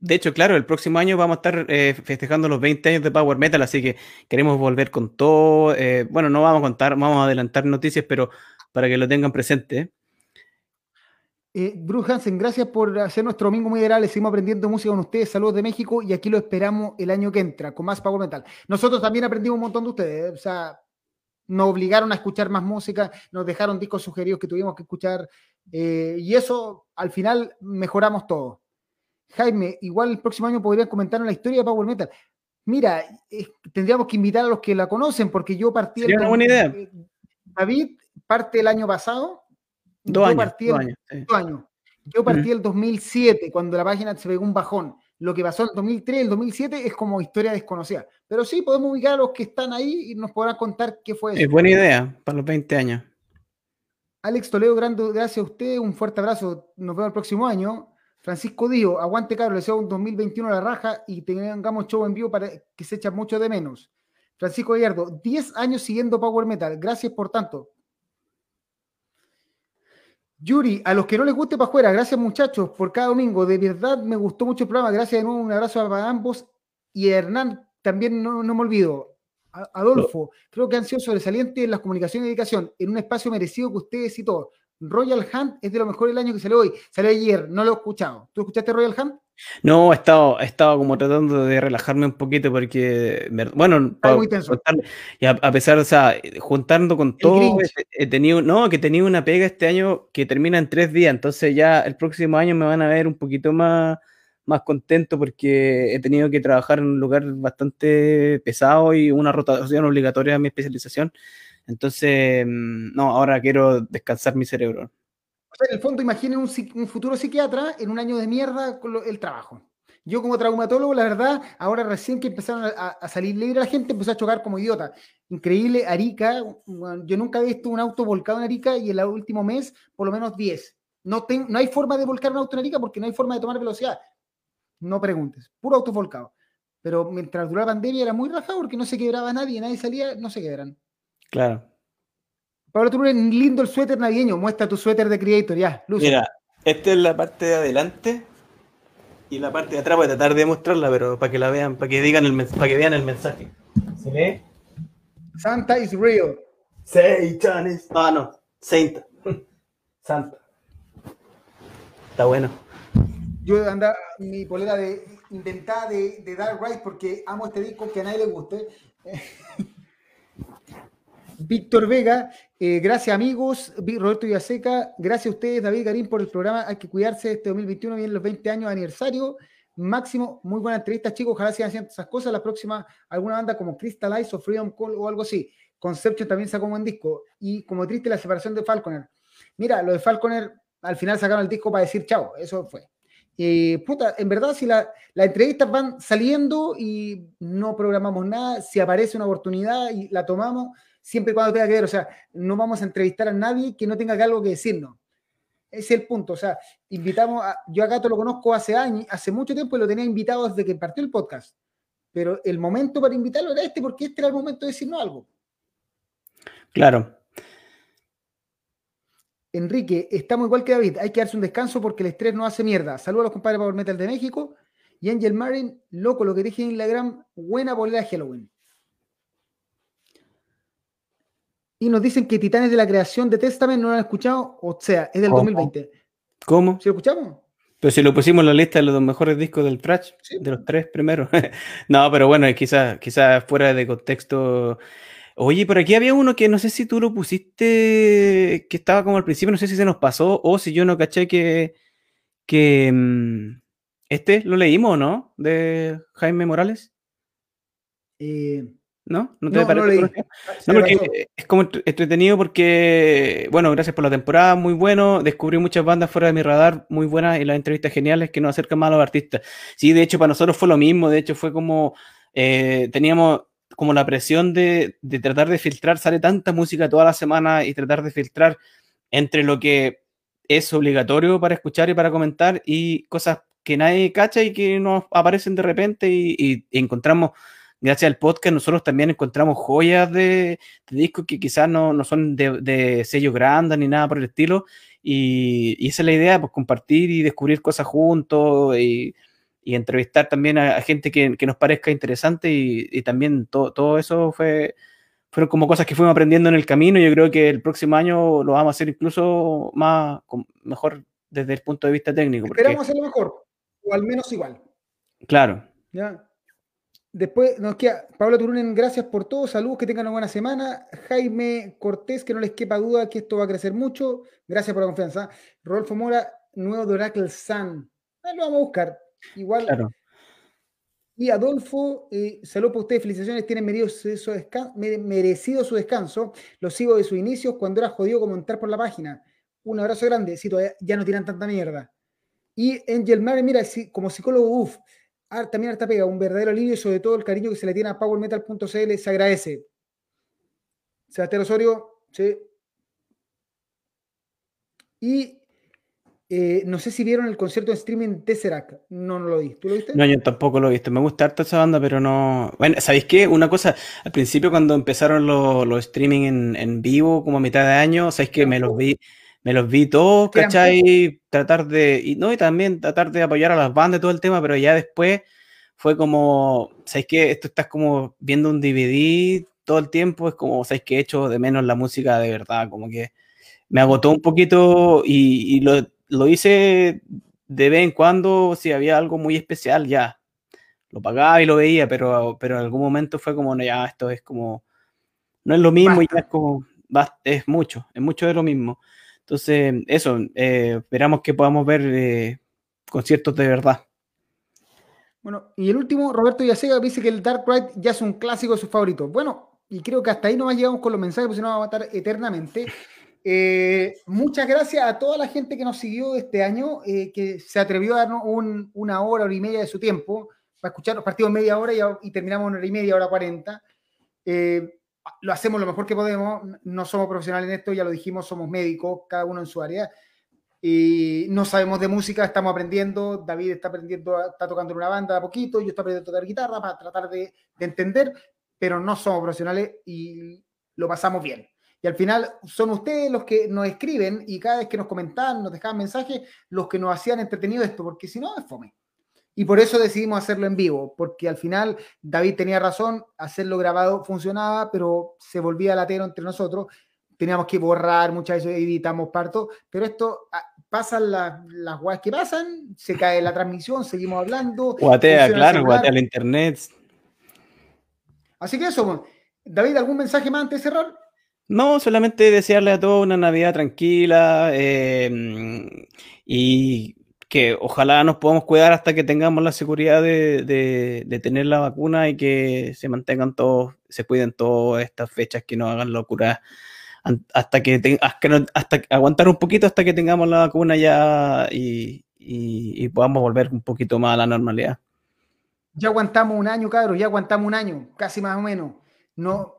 de hecho, claro, el próximo año vamos a estar eh, festejando los 20 años de Power Metal, así que queremos volver con todo. Eh, bueno, no vamos a contar, vamos a adelantar noticias, pero para que lo tengan presente. Eh, Bruce Hansen, gracias por hacer nuestro domingo muy agradable. Seguimos aprendiendo música con ustedes. Saludos de México y aquí lo esperamos el año que entra con más Power Metal. Nosotros también aprendimos un montón de ustedes. ¿eh? O sea, nos obligaron a escuchar más música, nos dejaron discos sugeridos que tuvimos que escuchar eh, y eso al final mejoramos todo. Jaime, igual el próximo año podrían comentar la historia de Power Metal. Mira, tendríamos que invitar a los que la conocen porque yo partí. Sería una buena idea. David parte el año pasado Dos años, partí el, Yo partí el 2007, cuando la página se pegó un bajón. lo que pasó en el 2003, el 2007 es como historia desconocida. Pero sí, podemos ubicar a los que están ahí y nos podrán contar qué fue eso. Es buena idea para los 20 años. Alex Toledo, grande, gracias a usted, un fuerte abrazo. Nos vemos el próximo año. Francisco Dío, aguante caro, le deseo un 2021 a la raja y tengamos show en vivo para que se echa mucho de menos. Francisco Gallardo, 10 años siguiendo Power Metal. Gracias por tanto. Yuri, a los que no les guste Pajuera, gracias muchachos por cada domingo. De verdad me gustó mucho el programa. Gracias de nuevo, un abrazo a ambos. Y a Hernán, también no, me olvido. Adolfo, creo que han sido sobresalientes en las comunicaciones y dedicación, en un espacio merecido que ustedes y todos. Royal Hunt es de lo mejor del año que salió hoy. Salió ayer, no lo he escuchado. ¿Tú escuchaste Royal Hunt? No, he estado, he estado como tratando de relajarme un poquito porque, bueno, muy tenso. y a, pesar, o sea, juntando con todo, he, tenido, no, que tenía una pega este año que termina en tres días, entonces ya el próximo año me van a ver un poquito más, más contento porque he tenido que trabajar en un lugar bastante pesado y una rotación obligatoria de mi especialización. Entonces, mm, no, ahora quiero descansar mi cerebro. O sea, en el fondo, imaginen un, futuro psiquiatra en un año de mierda con el trabajo. Yo como traumatólogo, la verdad, ahora recién que empezaron a, salir libre la gente, empezó a chocar como idiota. Increíble, Arica, yo nunca he visto un auto volcado en Arica y en el último mes, por lo menos 10. No, no hay forma de volcar un auto en Arica porque no hay forma de tomar velocidad. No preguntes, puro auto volcado. Pero mientras duraba la pandemia era muy rajado porque no se quebraba nadie, nadie salía, no se quebran. Claro. Pablo Turner, lindo el suéter navideño. Muestra tu suéter de Creator, ya. Mira, esta es la parte de adelante y la parte de atrás voy a tratar de mostrarla, pero para que la vean, para que digan el para que vean el mensaje. ¿Se ve? Santa is real. Satan is. Ah, no. Saint. Santa. Está bueno. Yo anda mi polera de inventada de, de Dark Ride porque amo este disco que a nadie le guste. Víctor Vega, eh, gracias amigos, Roberto Villaseca, gracias a ustedes, David Garín, por el programa. Hay que cuidarse este 2021, vienen los 20 años de aniversario. Máximo, muy buena entrevista, chicos. Ojalá sigan haciendo esas cosas. La próxima, alguna banda como Crystal o Freedom Call o algo así. Conception también sacó un buen disco. Y como triste, la separación de Falconer. Mira, lo de Falconer, al final sacaron el disco para decir chao. Eso fue. Eh, puta, en verdad, si las entrevistas van saliendo y no programamos nada, si aparece una oportunidad y la tomamos, siempre y cuando tenga que ver, o sea, no vamos a entrevistar a nadie que no tenga algo que decirnos. Ese es el punto, o sea, invitamos a, yo a Gato lo conozco hace años, hace mucho tiempo y lo tenía invitado desde que partió el podcast, pero el momento para invitarlo era este porque este era el momento de decirnos algo. Claro. Enrique, estamos igual que David, hay que darse un descanso porque el estrés no hace mierda. Saludos a los compadres Power Metal de México y Angel Marin, loco, lo que dije en Instagram, buena bolera Halloween. Y nos dicen que Titanes de la creación de Testament no lo han escuchado, o sea, es del 2020. ¿Cómo? ¿Sí lo escuchamos? Pero si lo pusimos en la lista de los mejores discos del trash, de los tres primeros. no, pero bueno, quizás quizá fuera de contexto. Oye, por aquí había uno que no sé si tú lo pusiste, que estaba como al principio, no sé si se nos pasó o si yo no caché que, que mm, este lo leímos, ¿no? De Jaime Morales. Eh, ¿No? ¿No te parece? No, porque es como entretenido porque, bueno, gracias por la temporada, muy bueno. Descubrí muchas bandas fuera de mi radar, muy buenas, y las entrevistas geniales que nos acercan más a los artistas. Sí, de hecho, para nosotros fue lo mismo. De hecho, fue como, eh, teníamos como la presión de, de, tratar de filtrar, sale tanta música toda la semana y tratar de filtrar entre lo que es obligatorio para escuchar y para comentar y cosas que nadie cacha y que nos aparecen de repente y, y encontramos gracias al podcast nosotros también encontramos joyas de, discos que quizás no, son de, sello grande ni nada por el estilo. Y, esa es la idea, pues compartir y descubrir cosas juntos y, entrevistar también a, gente que, nos parezca interesante y, también todo eso fue, fueron como cosas que fuimos aprendiendo en el camino. Yo creo que el próximo año lo vamos a hacer incluso más, mejor desde el punto de vista técnico. Esperamos hacerlo mejor, o al menos igual. Claro. Ya. Después nos queda Pablo Turunen, gracias por todo, saludos, que tengan una buena semana. Jaime Cortés, que no les quepa duda que esto va a crecer mucho, gracias por la confianza. Rodolfo Mora, nuevo de Oracle Sun, ah, lo vamos a buscar, igual. Claro. Y Adolfo, eh, saludos para ustedes, felicitaciones, tienen merecido su, descanso, Lo sigo de sus inicios cuando era jodido comentar por la página. Un abrazo grande, si todavía ya no tiran tanta mierda. Y Angel Mare, mira, como psicólogo, uff, también harta pega, un verdadero alivio y sobre todo el cariño que se le tiene a powermetal.cl se agradece. Sebastián Osorio, sí. Y eh, no sé si vieron el concierto de streaming Tesseract. No, no lo vi. ¿Tú lo viste? No, yo tampoco lo he visto. Me gusta harto esa banda, pero no. Bueno, ¿sabéis qué? Una cosa, al principio cuando empezaron los, los streaming en, en, vivo, como a mitad de año, ¿sabéis que me los vi? Me los vi todos, ¿cachai? Tratar de. Y no, y también tratar de apoyar a las bandas todo el tema, pero ya después fue como. ¿Sabéis qué? Esto estás como viendo un DVD todo el tiempo. Es como, ¿sabéis qué? He hecho de menos la música de verdad. Como que me agotó un poquito y, y lo lo hice de vez en cuando, si había algo muy especial, ya. Lo pagaba y lo veía, pero, pero en algún momento fue como, no, ya, esto es como, no es lo mismo, ya es como, es mucho, es mucho de lo mismo. Entonces, eso, eh, esperamos que podamos ver eh, conciertos de verdad. Bueno, y el último, Roberto Yacega dice que el Dark Ride ya es un clásico de sus favoritos. Bueno, y creo que hasta ahí no llegamos con los mensajes, porque si no va a matar eternamente. Eh, muchas gracias a toda la gente que nos siguió este año, eh, que se atrevió a darnos una hora, hora y media de su tiempo para escuchar los partidos media hora y, terminamos una hora y media, hora cuarenta. Eh, lo hacemos lo mejor que podemos, no somos profesionales en esto, ya lo dijimos, somos médicos, cada uno en su área. Y no sabemos de música, estamos aprendiendo. David está aprendiendo, está tocando en una banda a poquito, yo estoy aprendiendo a tocar guitarra para tratar de, de entender, pero no somos profesionales y lo pasamos bien. Y al final son ustedes los que nos escriben y cada vez que nos comentaban, nos dejaban mensajes, los que nos hacían entretenido esto, porque si no es fome. Y por eso decidimos hacerlo en vivo, porque al final David tenía razón, hacerlo grabado funcionaba, pero se volvía latero entre nosotros. Teníamos que borrar muchas veces, editamos parto, pero esto ah, pasan las, las guas que pasan, se cae la transmisión, seguimos hablando. Guatea, claro, guatea el internet. Así que eso, David, ¿algún mensaje más antes de cerrar? No, solamente desearle a todos una Navidad tranquila em, y que ojalá nos podamos cuidar hasta que tengamos la seguridad de, tener la vacuna y que se mantengan todos, se cuiden todas estas fechas, que no hagan locura hasta que, hasta, aguantar un poquito hasta que tengamos la vacuna ya y, y, podamos volver un poquito más a la normalidad. Ya aguantamos un año, cabros, ya aguantamos un año, casi más o menos. No,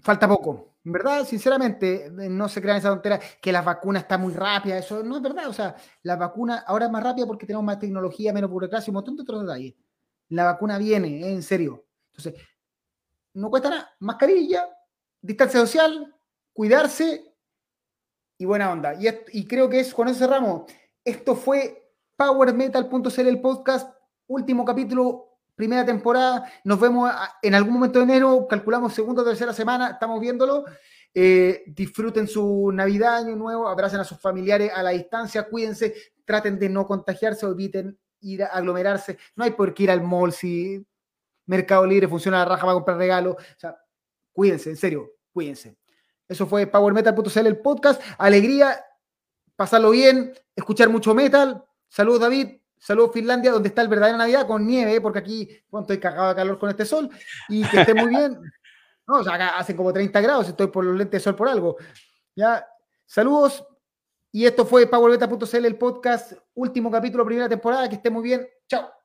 falta poco. En verdad, sinceramente, eh, no se crean esa tontera que la vacuna está muy rápida, eso no es verdad. O sea, la vacuna ahora es más rápida porque tenemos más tecnología, menos burocracia un montón de otros detalles. La vacuna viene, eh, en serio. Entonces, no cuesta nada. Mascarilla, distancia social, cuidarse y buena onda. Y, y creo que es, con eso cerramos. Esto fue PowerMetal.cl, el podcast, último capítulo primera temporada. Nos vemos en algún momento de enero, calculamos segunda o tercera semana, estamos viéndolo. Eh, disfruten su Navidad, Año Nuevo, abracen a sus familiares a la distancia, cuídense, traten de no contagiarse eviten ir a aglomerarse. No hay por qué ir al mall si Mercado Libre funciona la raja para comprar regalos. O sea, cuídense, en serio, cuídense. Eso fue PowerMetal.cl, el podcast. Alegría, pasarlo bien, escuchar mucho metal. Saludos, David. Saludos Finlandia, donde está el verdadero Navidad con nieve, porque aquí bueno, estoy cagado de calor con este sol. Y que esté muy bien. No, o sea, hacen como 30 grados, estoy por los lentes de sol por algo. Ya, saludos. Y esto fue PowerBeta.cl, el podcast, último capítulo, primera temporada. Que esté muy bien. Chao.